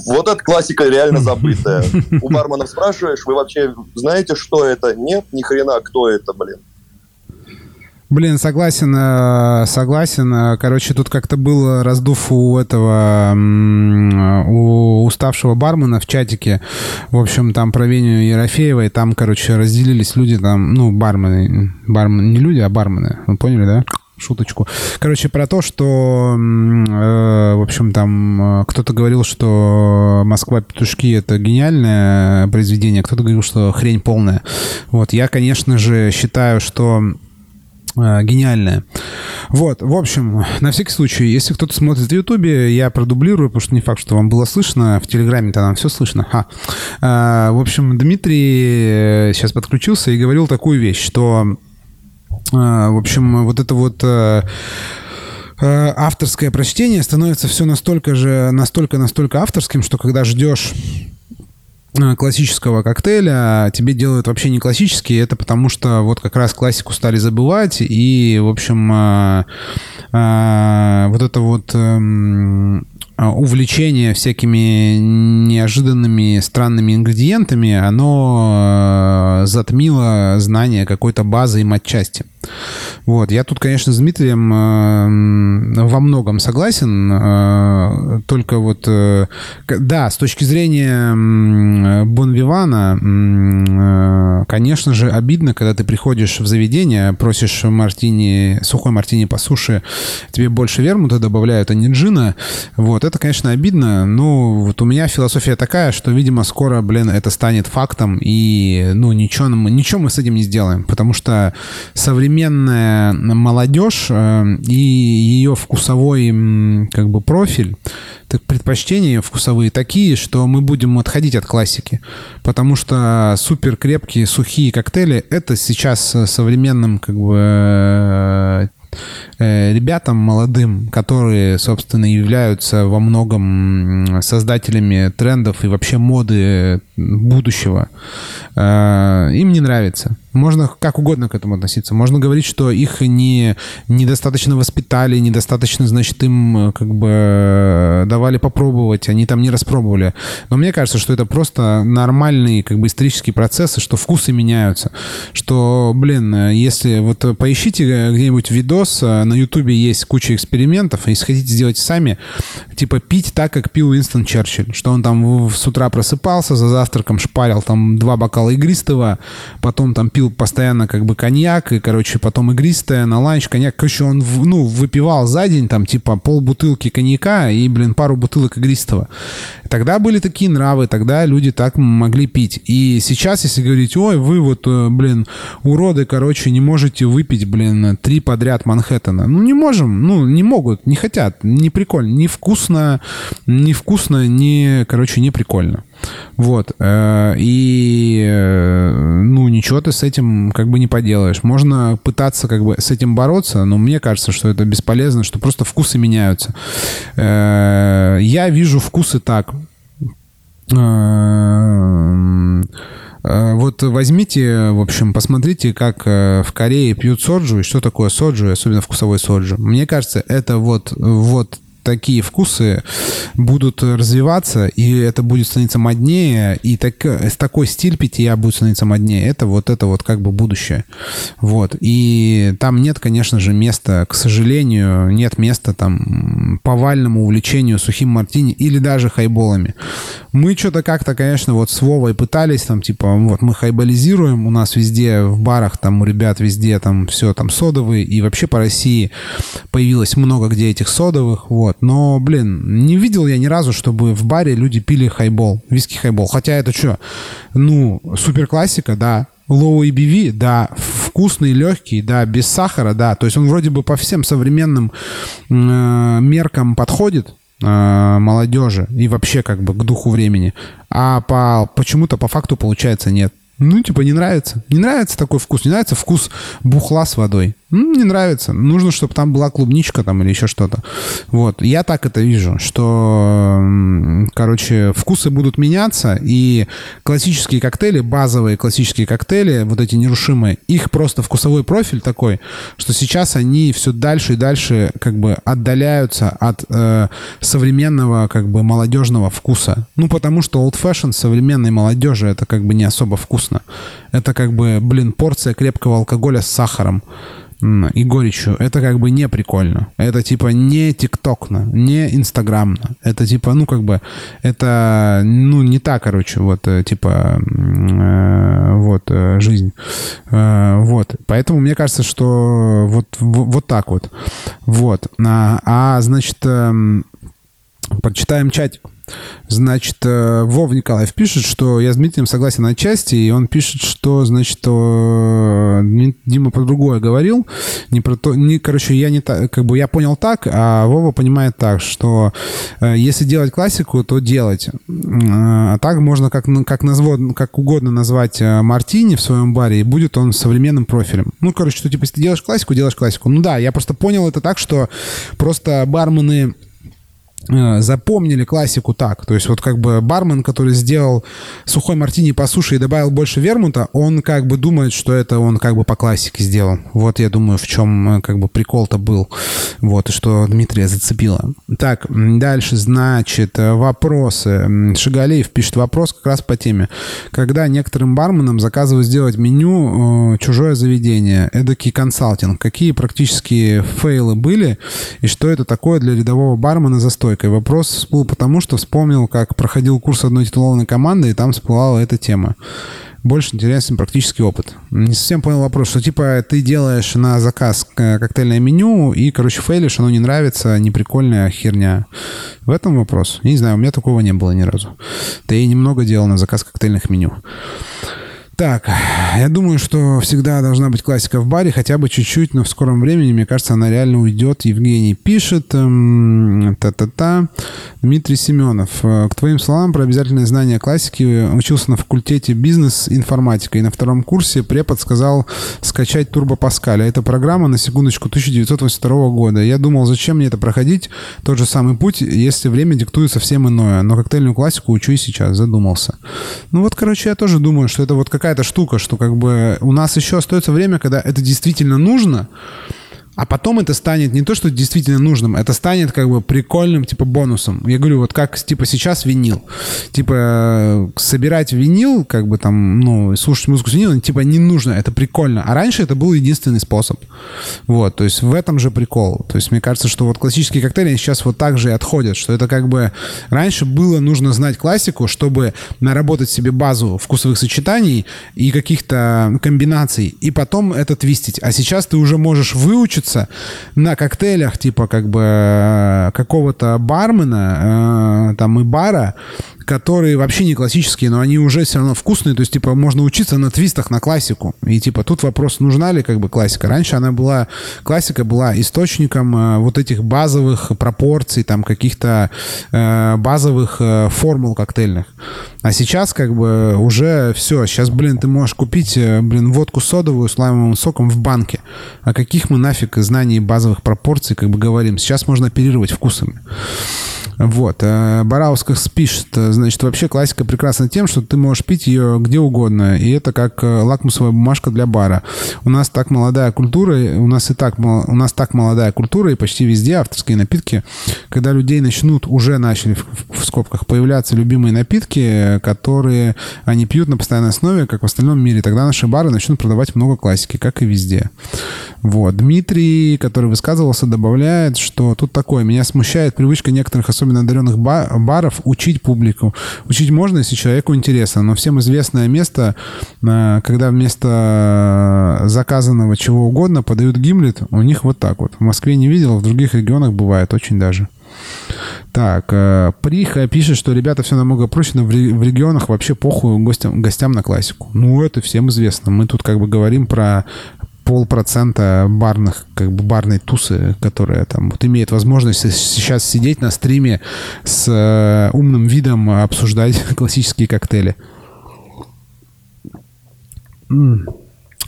вот эта классика реально забытая. У (laughs) барменов спрашиваешь, вы вообще знаете, что это? Нет, ни хрена, кто это, блин. Блин, согласен, э, согласен. Короче, тут как-то был раздув у этого, у уставшего бармена в чатике. В общем, там про Веню Ерофеева, и там, короче, разделились люди, там, ну, бармены, бармены, не люди, а бармены. Вы поняли, да? Шуточку. Короче, про то, что, э, в общем, там э, кто-то говорил, что Москва петушки это гениальное произведение, кто-то говорил, что хрень полная. Вот, я, конечно же, считаю, что Э, гениальная. Вот, в общем, на всякий случай, если кто-то смотрит в Ютубе, я продублирую, потому что не факт, что вам было слышно. В Телеграме-то нам все слышно. Ха. А, в общем, Дмитрий сейчас подключился и говорил такую вещь, что, в общем, вот это вот авторское прочтение становится все настолько же, настолько-настолько авторским, что когда ждешь Э, классического коктейля тебе делают вообще не классический, это потому что вот как раз классику стали забывать, и, в общем, э, э, вот это вот эм, увлечение всякими неожиданными странными ингредиентами, оно затмило знание какой-то базы и матчасти. Вот, я тут, конечно, с Дмитрием э, во многом согласен, э, только вот, э, да, с точки зрения Бонвивана, э, конечно же, обидно, когда ты приходишь в заведение, просишь мартини, сухой мартини по суше, тебе больше вермута добавляют, а не джина, вот, это, конечно, обидно, но вот у меня философия такая, что, видимо, скоро, блин, это станет фактом, и, ну, ничего, ничего мы с этим не сделаем, потому что современные современная молодежь э, и ее вкусовой как бы профиль, так предпочтения вкусовые такие, что мы будем отходить от классики, потому что супер крепкие сухие коктейли это сейчас современным как бы э, э, ребятам молодым, которые, собственно, являются во многом создателями трендов и вообще моды будущего, им не нравится. Можно как угодно к этому относиться. Можно говорить, что их не, недостаточно воспитали, недостаточно, значит, им э, как бы э, давали попробовать, они там не распробовали. Но мне кажется, что это просто нормальные как бы исторические процессы, что вкусы меняются. Что, блин, э, если вот поищите где-нибудь видос, на Ютубе есть куча экспериментов, если хотите сделать сами, типа пить так, как пил Уинстон Черчилль, что он там с утра просыпался, за завтраком шпарил там два бокала игристого, потом там пил пил постоянно как бы коньяк, и, короче, потом игристое, на ланч коньяк. Короче, он, ну, выпивал за день там, типа, пол бутылки коньяка и, блин, пару бутылок игристого. Тогда были такие нравы, тогда люди так могли пить. И сейчас, если говорить, ой, вы вот, э, блин, уроды, короче, не можете выпить, блин, три подряд Манхэттена. Ну, не можем, ну, не могут, не хотят, не прикольно, не вкусно, не вкусно, не, короче, не прикольно. Вот. Э, и, э, ну, ничего ты с этим как бы не поделаешь. Можно пытаться как бы с этим бороться, но мне кажется, что это бесполезно, что просто вкусы меняются. Я вижу вкусы так. Вот возьмите, в общем, посмотрите, как в Корее пьют соджу, и что такое соджу, особенно вкусовой соджу. Мне кажется, это вот, вот такие вкусы будут развиваться, и это будет становиться моднее, и так, такой стиль питья будет становиться моднее. Это вот это вот как бы будущее. Вот. И там нет, конечно же, места, к сожалению, нет места там повальному увлечению сухим мартини или даже хайболами. Мы что-то как-то, конечно, вот с Вовой пытались там, типа, вот мы хайболизируем, у нас везде в барах, там у ребят везде там все там содовые, и вообще по России появилось много где этих содовых, вот. Вот. Но, блин, не видел я ни разу, чтобы в баре люди пили хайбол, виски хайбол. Хотя это что? Ну, супер классика, да. Low ABV, да, вкусный, легкий, да, без сахара, да. То есть он вроде бы по всем современным э, меркам подходит, э, молодежи и вообще как бы к духу времени. А по, почему-то по факту получается нет. Ну, типа, не нравится. Не нравится такой вкус. Не нравится вкус бухла с водой. Ну, не нравится. Нужно, чтобы там была клубничка там или еще что-то. Вот. Я так это вижу, что, короче, вкусы будут меняться, и классические коктейли, базовые классические коктейли, вот эти нерушимые, их просто вкусовой профиль такой, что сейчас они все дальше и дальше как бы отдаляются от э, современного как бы молодежного вкуса. Ну, потому что old fashion современной молодежи это как бы не особо вкусно. Это как бы, блин, порция крепкого алкоголя с сахаром и горечью. Это как бы не прикольно. Это типа не тиктокно, не инстаграмно. Это типа, ну как бы, это, ну не так, короче, вот, э, типа, э, вот, э, жизнь. Э, вот. Поэтому мне кажется, что вот, вот так вот. Вот. А, а значит, э, прочитаем чатик. Значит, э, Вов Николаев пишет, что я с Дмитрием согласен отчасти, и он пишет, что, значит, Дима про другое говорил, не про то, не, короче, я не так, как бы я понял так, а Вова понимает так, что э, если делать классику, то делать. А так можно как, как, назвать, как угодно назвать э, Мартини в своем баре, и будет он современным профилем. Ну, короче, что типа, если ты делаешь классику, делаешь классику. Ну да, я просто понял это так, что просто бармены Э, запомнили классику так. То есть вот как бы бармен, который сделал сухой мартини по суше и добавил больше вермута, он как бы думает, что это он как бы по классике сделал. Вот я думаю, в чем э, как бы прикол-то был. Вот, и что Дмитрия зацепило. Так, дальше, значит, э, вопросы. Шигалеев пишет вопрос как раз по теме. Когда некоторым барменам заказывают сделать меню чужое заведение, эдакий консалтинг, какие практические фейлы были и что это такое для рядового бармена за стой? стойкой. Вопрос всплыл потому, что вспомнил, как проходил курс одной титулованной команды, и там всплывала эта тема. Больше интересен практический опыт. Не совсем понял вопрос, что типа ты делаешь на заказ коктейльное меню и, короче, фейлишь, оно не нравится, неприкольная херня. В этом вопрос. Я не знаю, у меня такого не было ни разу. Да я немного делал на заказ коктейльных меню. Так, я думаю, что всегда должна быть классика в баре, хотя бы чуть-чуть, но в скором времени, мне кажется, она реально уйдет. Евгений пишет, эм, та-та-та. Дмитрий Семенов, э, к твоим словам про обязательное знание классики, учился на факультете бизнес-информатика, и на втором курсе препод сказал скачать Турбо Паскаля. Это программа, на секундочку, 1982 года. Я думал, зачем мне это проходить, тот же самый путь, если время диктует совсем иное. Но коктейльную классику учу и сейчас, задумался. Ну вот, короче, я тоже думаю, что это вот как какая-то штука, что как бы у нас еще остается время, когда это действительно нужно, а потом это станет не то, что действительно нужным, это станет как бы прикольным, типа, бонусом. Я говорю, вот как, типа, сейчас винил. Типа, собирать винил, как бы там, ну, слушать музыку с винилом, типа, не нужно, это прикольно. А раньше это был единственный способ. Вот, то есть в этом же прикол. То есть мне кажется, что вот классические коктейли сейчас вот так же и отходят, что это как бы... Раньше было нужно знать классику, чтобы наработать себе базу вкусовых сочетаний и каких-то комбинаций, и потом это твистить. А сейчас ты уже можешь выучить учатся на коктейлях типа как бы э, какого-то бармена э, там и бара, которые вообще не классические, но они уже все равно вкусные, то есть, типа, можно учиться на твистах, на классику. И, типа, тут вопрос, нужна ли, как бы, классика. Раньше она была, классика была источником э, вот этих базовых пропорций, там, каких-то э, базовых э, формул коктейльных. А сейчас, как бы, уже все. Сейчас, блин, ты можешь купить, э, блин, водку содовую с лаймовым соком в банке. О каких мы нафиг знаний базовых пропорций, как бы, говорим? Сейчас можно оперировать вкусами. Вот. Э, Бараусках пишет, значит, вообще классика прекрасна тем, что ты можешь пить ее где угодно, и это как э, лакмусовая бумажка для бара. У нас так молодая культура, у нас и так, у нас так молодая культура, и почти везде авторские напитки, когда людей начнут, уже начали в, в скобках появляться любимые напитки, которые они пьют на постоянной основе, как в остальном мире, тогда наши бары начнут продавать много классики, как и везде. Вот. Дмитрий, который высказывался, добавляет, что тут такое, меня смущает привычка некоторых особенно особенно одаренных баров, учить публику. Учить можно, если человеку интересно, но всем известное место, э, когда вместо заказанного чего угодно подают гимлет, у них вот так вот. В Москве не видел, в других регионах бывает очень даже. Так, э, Приха пишет, что ребята все намного проще, но в регионах вообще похуй гостям, гостям на классику. Ну, это всем известно. Мы тут как бы говорим про полпроцента барных, как бы барной тусы, которая там вот имеет возможность сейчас сидеть на стриме с э, умным видом обсуждать (laughs) классические коктейли.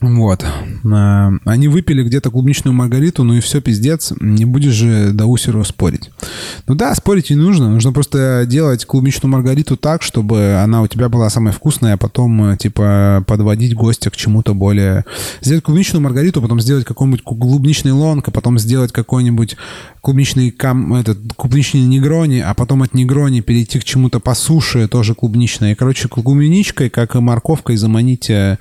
Вот. А, они выпили где-то клубничную маргариту, ну и все, пиздец. Не будешь же до усеру спорить. Ну да, спорить не нужно. Нужно просто делать клубничную маргариту так, чтобы она у тебя была самая вкусная, а потом, э, типа, подводить гостя к чему-то более... Сделать клубничную маргариту, потом сделать какой-нибудь клубничный лонг, а потом сделать какой-нибудь клубничный кам... этот, клубничный негрони, а потом от негрони перейти к чему-то по суше, тоже клубничное. И, короче, клубничкой, как и морковкой, заманить э,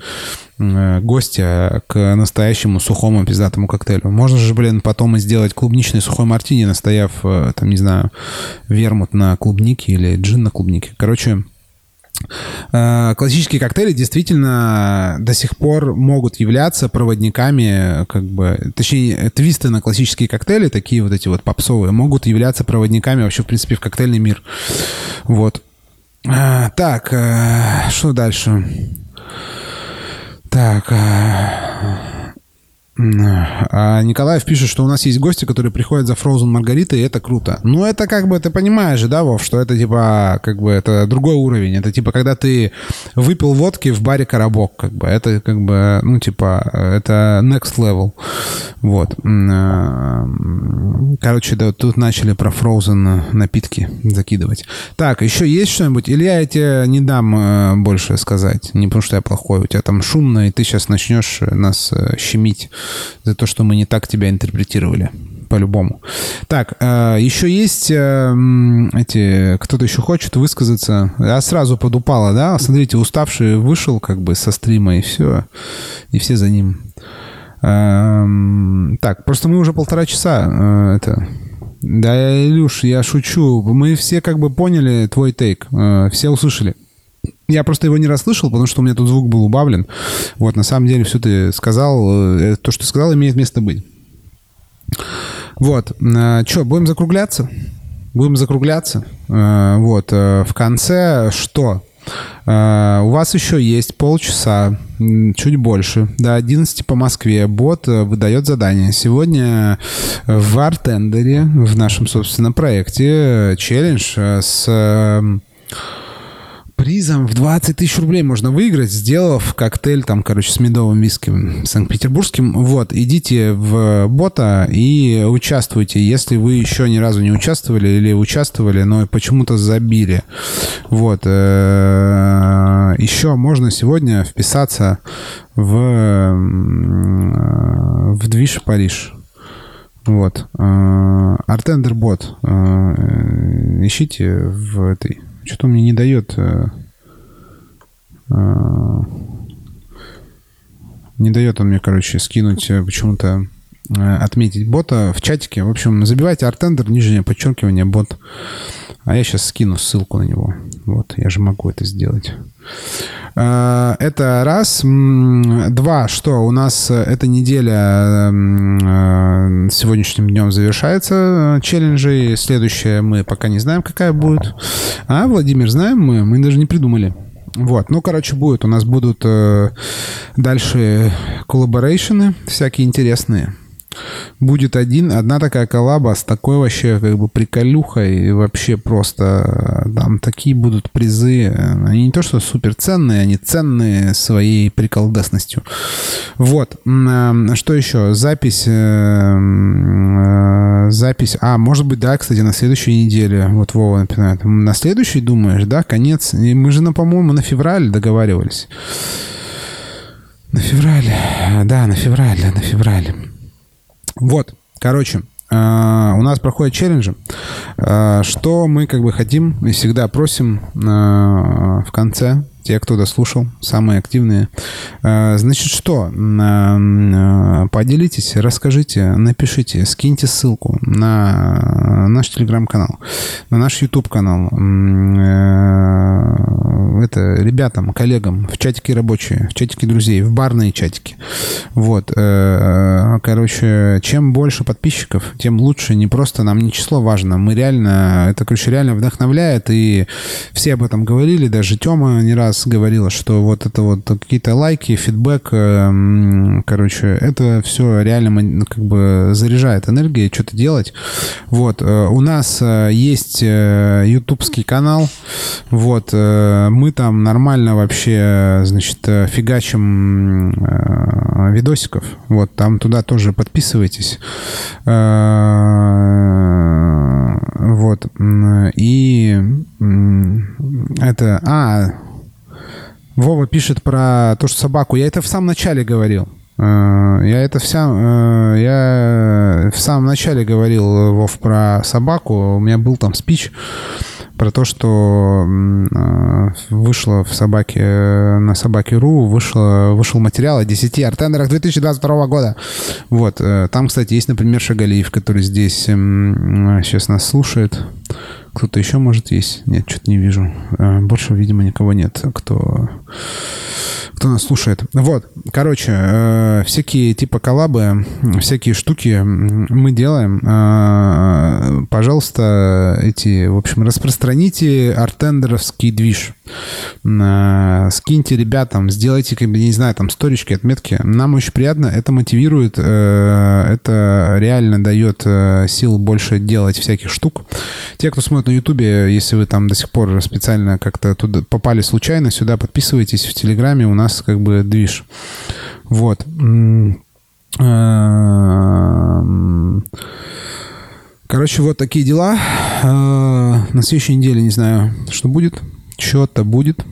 Э, гостя к настоящему сухому пиздатому коктейлю. Можно же, блин, потом и сделать клубничный сухой мартини, настояв, э, там, не знаю, вермут на клубнике или джин на клубнике. Короче, э, классические коктейли действительно до сих пор могут являться проводниками, как бы, точнее, твисты на классические коктейли, такие вот эти вот попсовые, могут являться проводниками вообще, в принципе, в коктейльный мир. Вот. Так, что дальше? Так. А, Николаев пишет, что у нас есть гости, которые приходят за Frozen Маргаритой, и это круто. Ну, это как бы, ты понимаешь же, да, Вов, что это типа, как бы, это другой уровень. Это типа, когда ты выпил водки в баре «Коробок», как бы, это как бы, ну, типа, это next level. Вот. А, короче, да, тут начали про Frozen напитки закидывать. Так, еще есть что-нибудь? Или я тебе не дам э, больше сказать? Не потому что я плохой. У тебя там шумно, и ты сейчас начнешь нас э, щемить за то, что мы не так тебя интерпретировали по-любому. Так, э, еще есть э, эти... Кто-то еще хочет высказаться? Я сразу подупала, да? Смотрите, уставший вышел как бы со стрима, и все. И все за ним. Э, так, просто мы уже полтора часа это... Да, Илюш, я шучу. Мы все как бы поняли твой тейк. Все услышали. Я просто его не расслышал, потому что у меня тут звук был убавлен. Вот, на самом деле, все ты сказал, э, то, что ты сказал, имеет место быть. Вот. Э, что, будем закругляться? Будем закругляться. Э, вот. В конце что? У вас еще есть полчаса, чуть больше, до 11 по Москве. Бот выдает задание. Сегодня в Артендере, в нашем, собственно, проекте, челлендж с призом в 20 тысяч рублей можно выиграть, сделав коктейль там, короче, с медовым виски санкт-петербургским. Вот, идите в бота и участвуйте, если вы еще ни разу не участвовали или участвовали, но почему-то забили. Вот. Э, еще можно сегодня вписаться в, в движ Париж. Вот. Артендер бот. Ищите в этой что-то мне не дает... Э, э, не дает он мне, короче, скинуть э, почему-то отметить бота в чатике. В общем, забивайте артендер, нижнее подчеркивание, бот. А я сейчас скину ссылку на него. Вот, я же могу это сделать. А, это раз. Два, что у нас эта неделя а, сегодняшним днем завершается челленджи. Следующая мы пока не знаем, какая будет. А, Владимир, знаем мы? Мы даже не придумали. Вот, ну, короче, будет. У нас будут э, дальше collaboration ы всякие интересные будет один, одна такая коллаба с такой вообще как бы приколюхой и вообще просто там такие будут призы. Они не то что супер ценные, они ценные своей приколдесностью. Вот. Э, что еще? Запись. Э, э, запись. А, может быть, да, кстати, на следующей неделе. Вот Вова напоминает. На следующей думаешь, да? Конец. И мы же, на, по-моему, на февраль договаривались. На февраль. Да, на февраль, на февраль. Вот, короче, а, у нас проходят челленджи. А, что мы как бы хотим и всегда просим а, в конце те, кто дослушал, самые активные. Э, значит, что? Э, поделитесь, расскажите, напишите, скиньте ссылку на наш телеграм-канал, на наш YouTube-канал. Э, это ребятам, коллегам в чатике рабочие, в чатике друзей, в барные чатики. Вот. Короче, чем больше подписчиков, тем лучше. Не просто нам не число важно. Мы реально, это, короче, реально вдохновляет. И все об этом говорили. Даже Тёма не раз раз говорила, что вот это вот какие-то лайки, фидбэк, эм, короче, это все реально ну, как бы заряжает энергией, что-то делать. Вот, э, у нас э, есть э, ютубский канал, вот, мы там нормально вообще, значит, фигачим видосиков, вот, там туда тоже подписывайтесь. Вот, и это, а, Вова пишет про то, что собаку. Я это в самом начале говорил. Э, я это вся, э, я в самом начале говорил, Вов, про собаку. У меня был там спич про то, что э, вышло в собаке, на собаке.ру вышло, вышел материал о 10 артендерах 2022 года. Вот. Там, кстати, есть, например, Шагалиев, который здесь сейчас нас слушает. Кто-то еще, может, есть? Нет, что-то не вижу. Э, больше, видимо, никого нет, кто, кто нас слушает. Вот, короче, э, всякие типа коллабы, всякие штуки мы делаем. Э, пожалуйста, эти, в общем, распространите артендеровский движ. Скиньте ребятам, сделайте, как бы, не знаю, там, сторички, отметки. Нам очень приятно, это мотивирует, это реально дает сил больше делать всяких штук. Те, кто смотрит на Ютубе, если вы там до сих пор специально как-то туда попали случайно, сюда подписывайтесь в Телеграме, у нас как бы движ. Вот. Эм, короче, вот такие дела. Э, на следующей неделе не знаю, что будет. Что-то будет.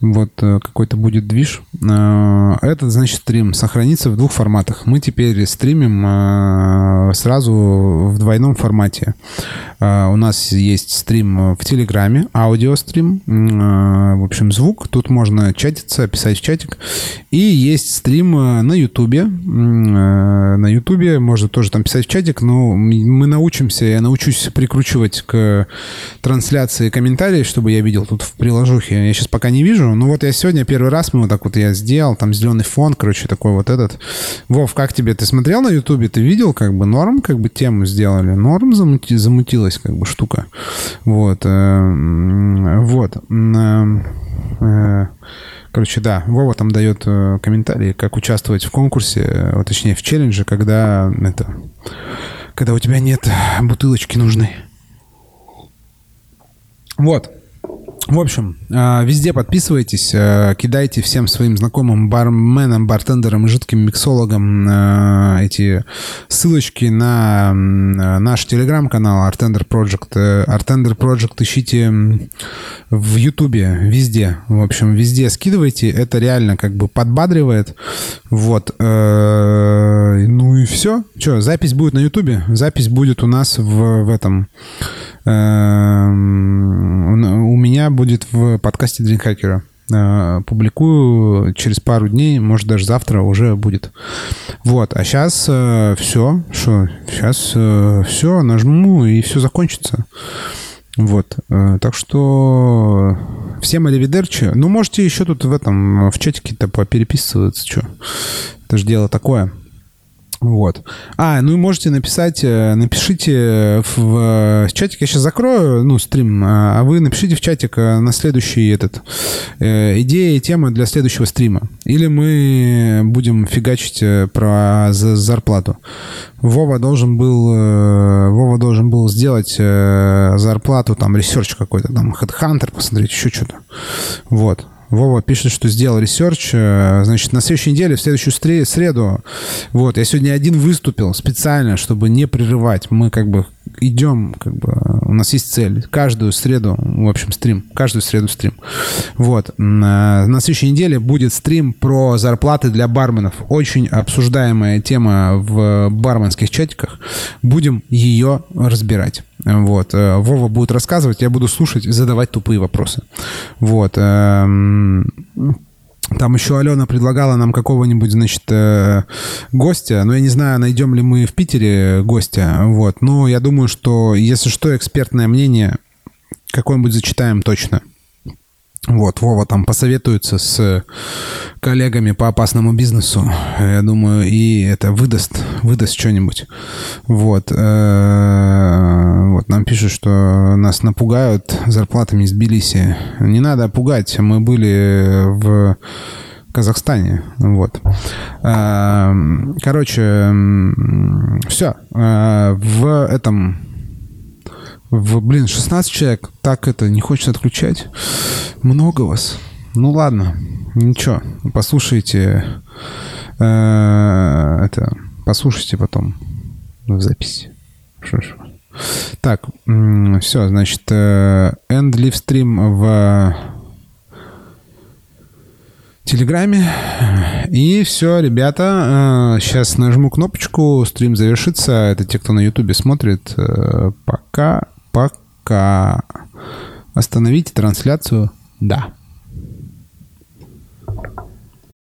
Вот э, какой-то будет движ. Э, этот, значит, стрим сохранится в двух форматах. Мы теперь стримим э, сразу в двойном формате. У нас есть стрим в Телеграме, аудиострим, в общем, звук. Тут можно чатиться, писать в чатик. И есть стрим на Ютубе. На Ютубе можно тоже там писать в чатик, но мы научимся, я научусь прикручивать к трансляции комментарии, чтобы я видел тут в приложухе. Я сейчас пока не вижу, ну вот я сегодня первый раз, мы вот так вот я сделал, там зеленый фон, короче, такой вот этот. Вов, как тебе? Ты смотрел на Ютубе? Ты видел, как бы норм, как бы тему сделали? Норм замути, замутилась, как бы штука. Вот. Э, вот. Э, э, короче, да, Вова там дает комментарии, как участвовать в конкурсе, точнее в челлендже, когда это, когда у тебя нет бутылочки нужной. Вот. В общем, э, везде подписывайтесь, э, кидайте всем своим знакомым барменам, бартендерам и жидким миксологам э, эти ссылочки на наш телеграм-канал Artender Project. Artender Project ищите в Ютубе, везде. В общем, везде скидывайте. Это реально как бы подбадривает. Вот. Ну и все. Че, запись будет на Ютубе? Запись будет у нас в, в этом у меня будет в подкасте Дринхакера. Э, публикую через пару дней, может даже завтра уже будет. Вот, а сейчас э, все, что, сейчас э, все, нажму и все закончится. Вот, так что всем аривидерчи. Ну, можете еще тут в этом, в чатике-то попереписываться, что. Это же дело такое. Вот. А, ну и можете написать, э, напишите в, в чатик, я сейчас закрою, ну, стрим, а, а вы напишите в чатик э, на следующий этот, э, идеи, темы для следующего стрима. Или мы будем фигачить э, про за, зарплату. Вова должен был, э, Вова должен был сделать э, зарплату, там, research какой-то, там, HeadHunter, посмотреть, еще что-то. Вот. Вова пишет, что сделал research. Э, значит, на следующей неделе, в следующую среду, вот, я сегодня один выступил специально, чтобы не прерывать. Мы как бы идем, как бы, у нас есть цель. Каждую среду, в общем, стрим. Каждую среду стрим. Вот. На следующей неделе будет стрим про зарплаты для барменов. Очень обсуждаемая тема в барменских чатиках. Будем ее разбирать. Вот. Э, Вова будет рассказывать, я буду слушать и задавать тупые вопросы. Вот. Эм, там еще Алена предлагала нам какого-нибудь, значит, э, гостя. Но я не знаю, найдем ли мы в Питере гостя. Вот. Но я думаю, что, если что, экспертное мнение какое-нибудь зачитаем точно. Вот, Вова там посоветуется с коллегами по опасному бизнесу. Я думаю, и это выдаст, выдаст что-нибудь. Вот. Э, вот нам пишут, что нас напугают зарплатами из Тбилиси. Не надо пугать. Мы были в Казахстане. Вот. Э, короче, все. Э, в этом в, блин, 16 человек. Так это не хочется отключать. Много вас. Ну ладно, ничего. Послушайте. Э, это. Послушайте потом в записи. Что. Так, все, значит, э, end live stream в Телеграме. И все, ребята, сейчас э, нажму кнопочку, стрим завершится. Это те, кто на Ютубе смотрит. Э, пока пока. Остановите трансляцию. Да.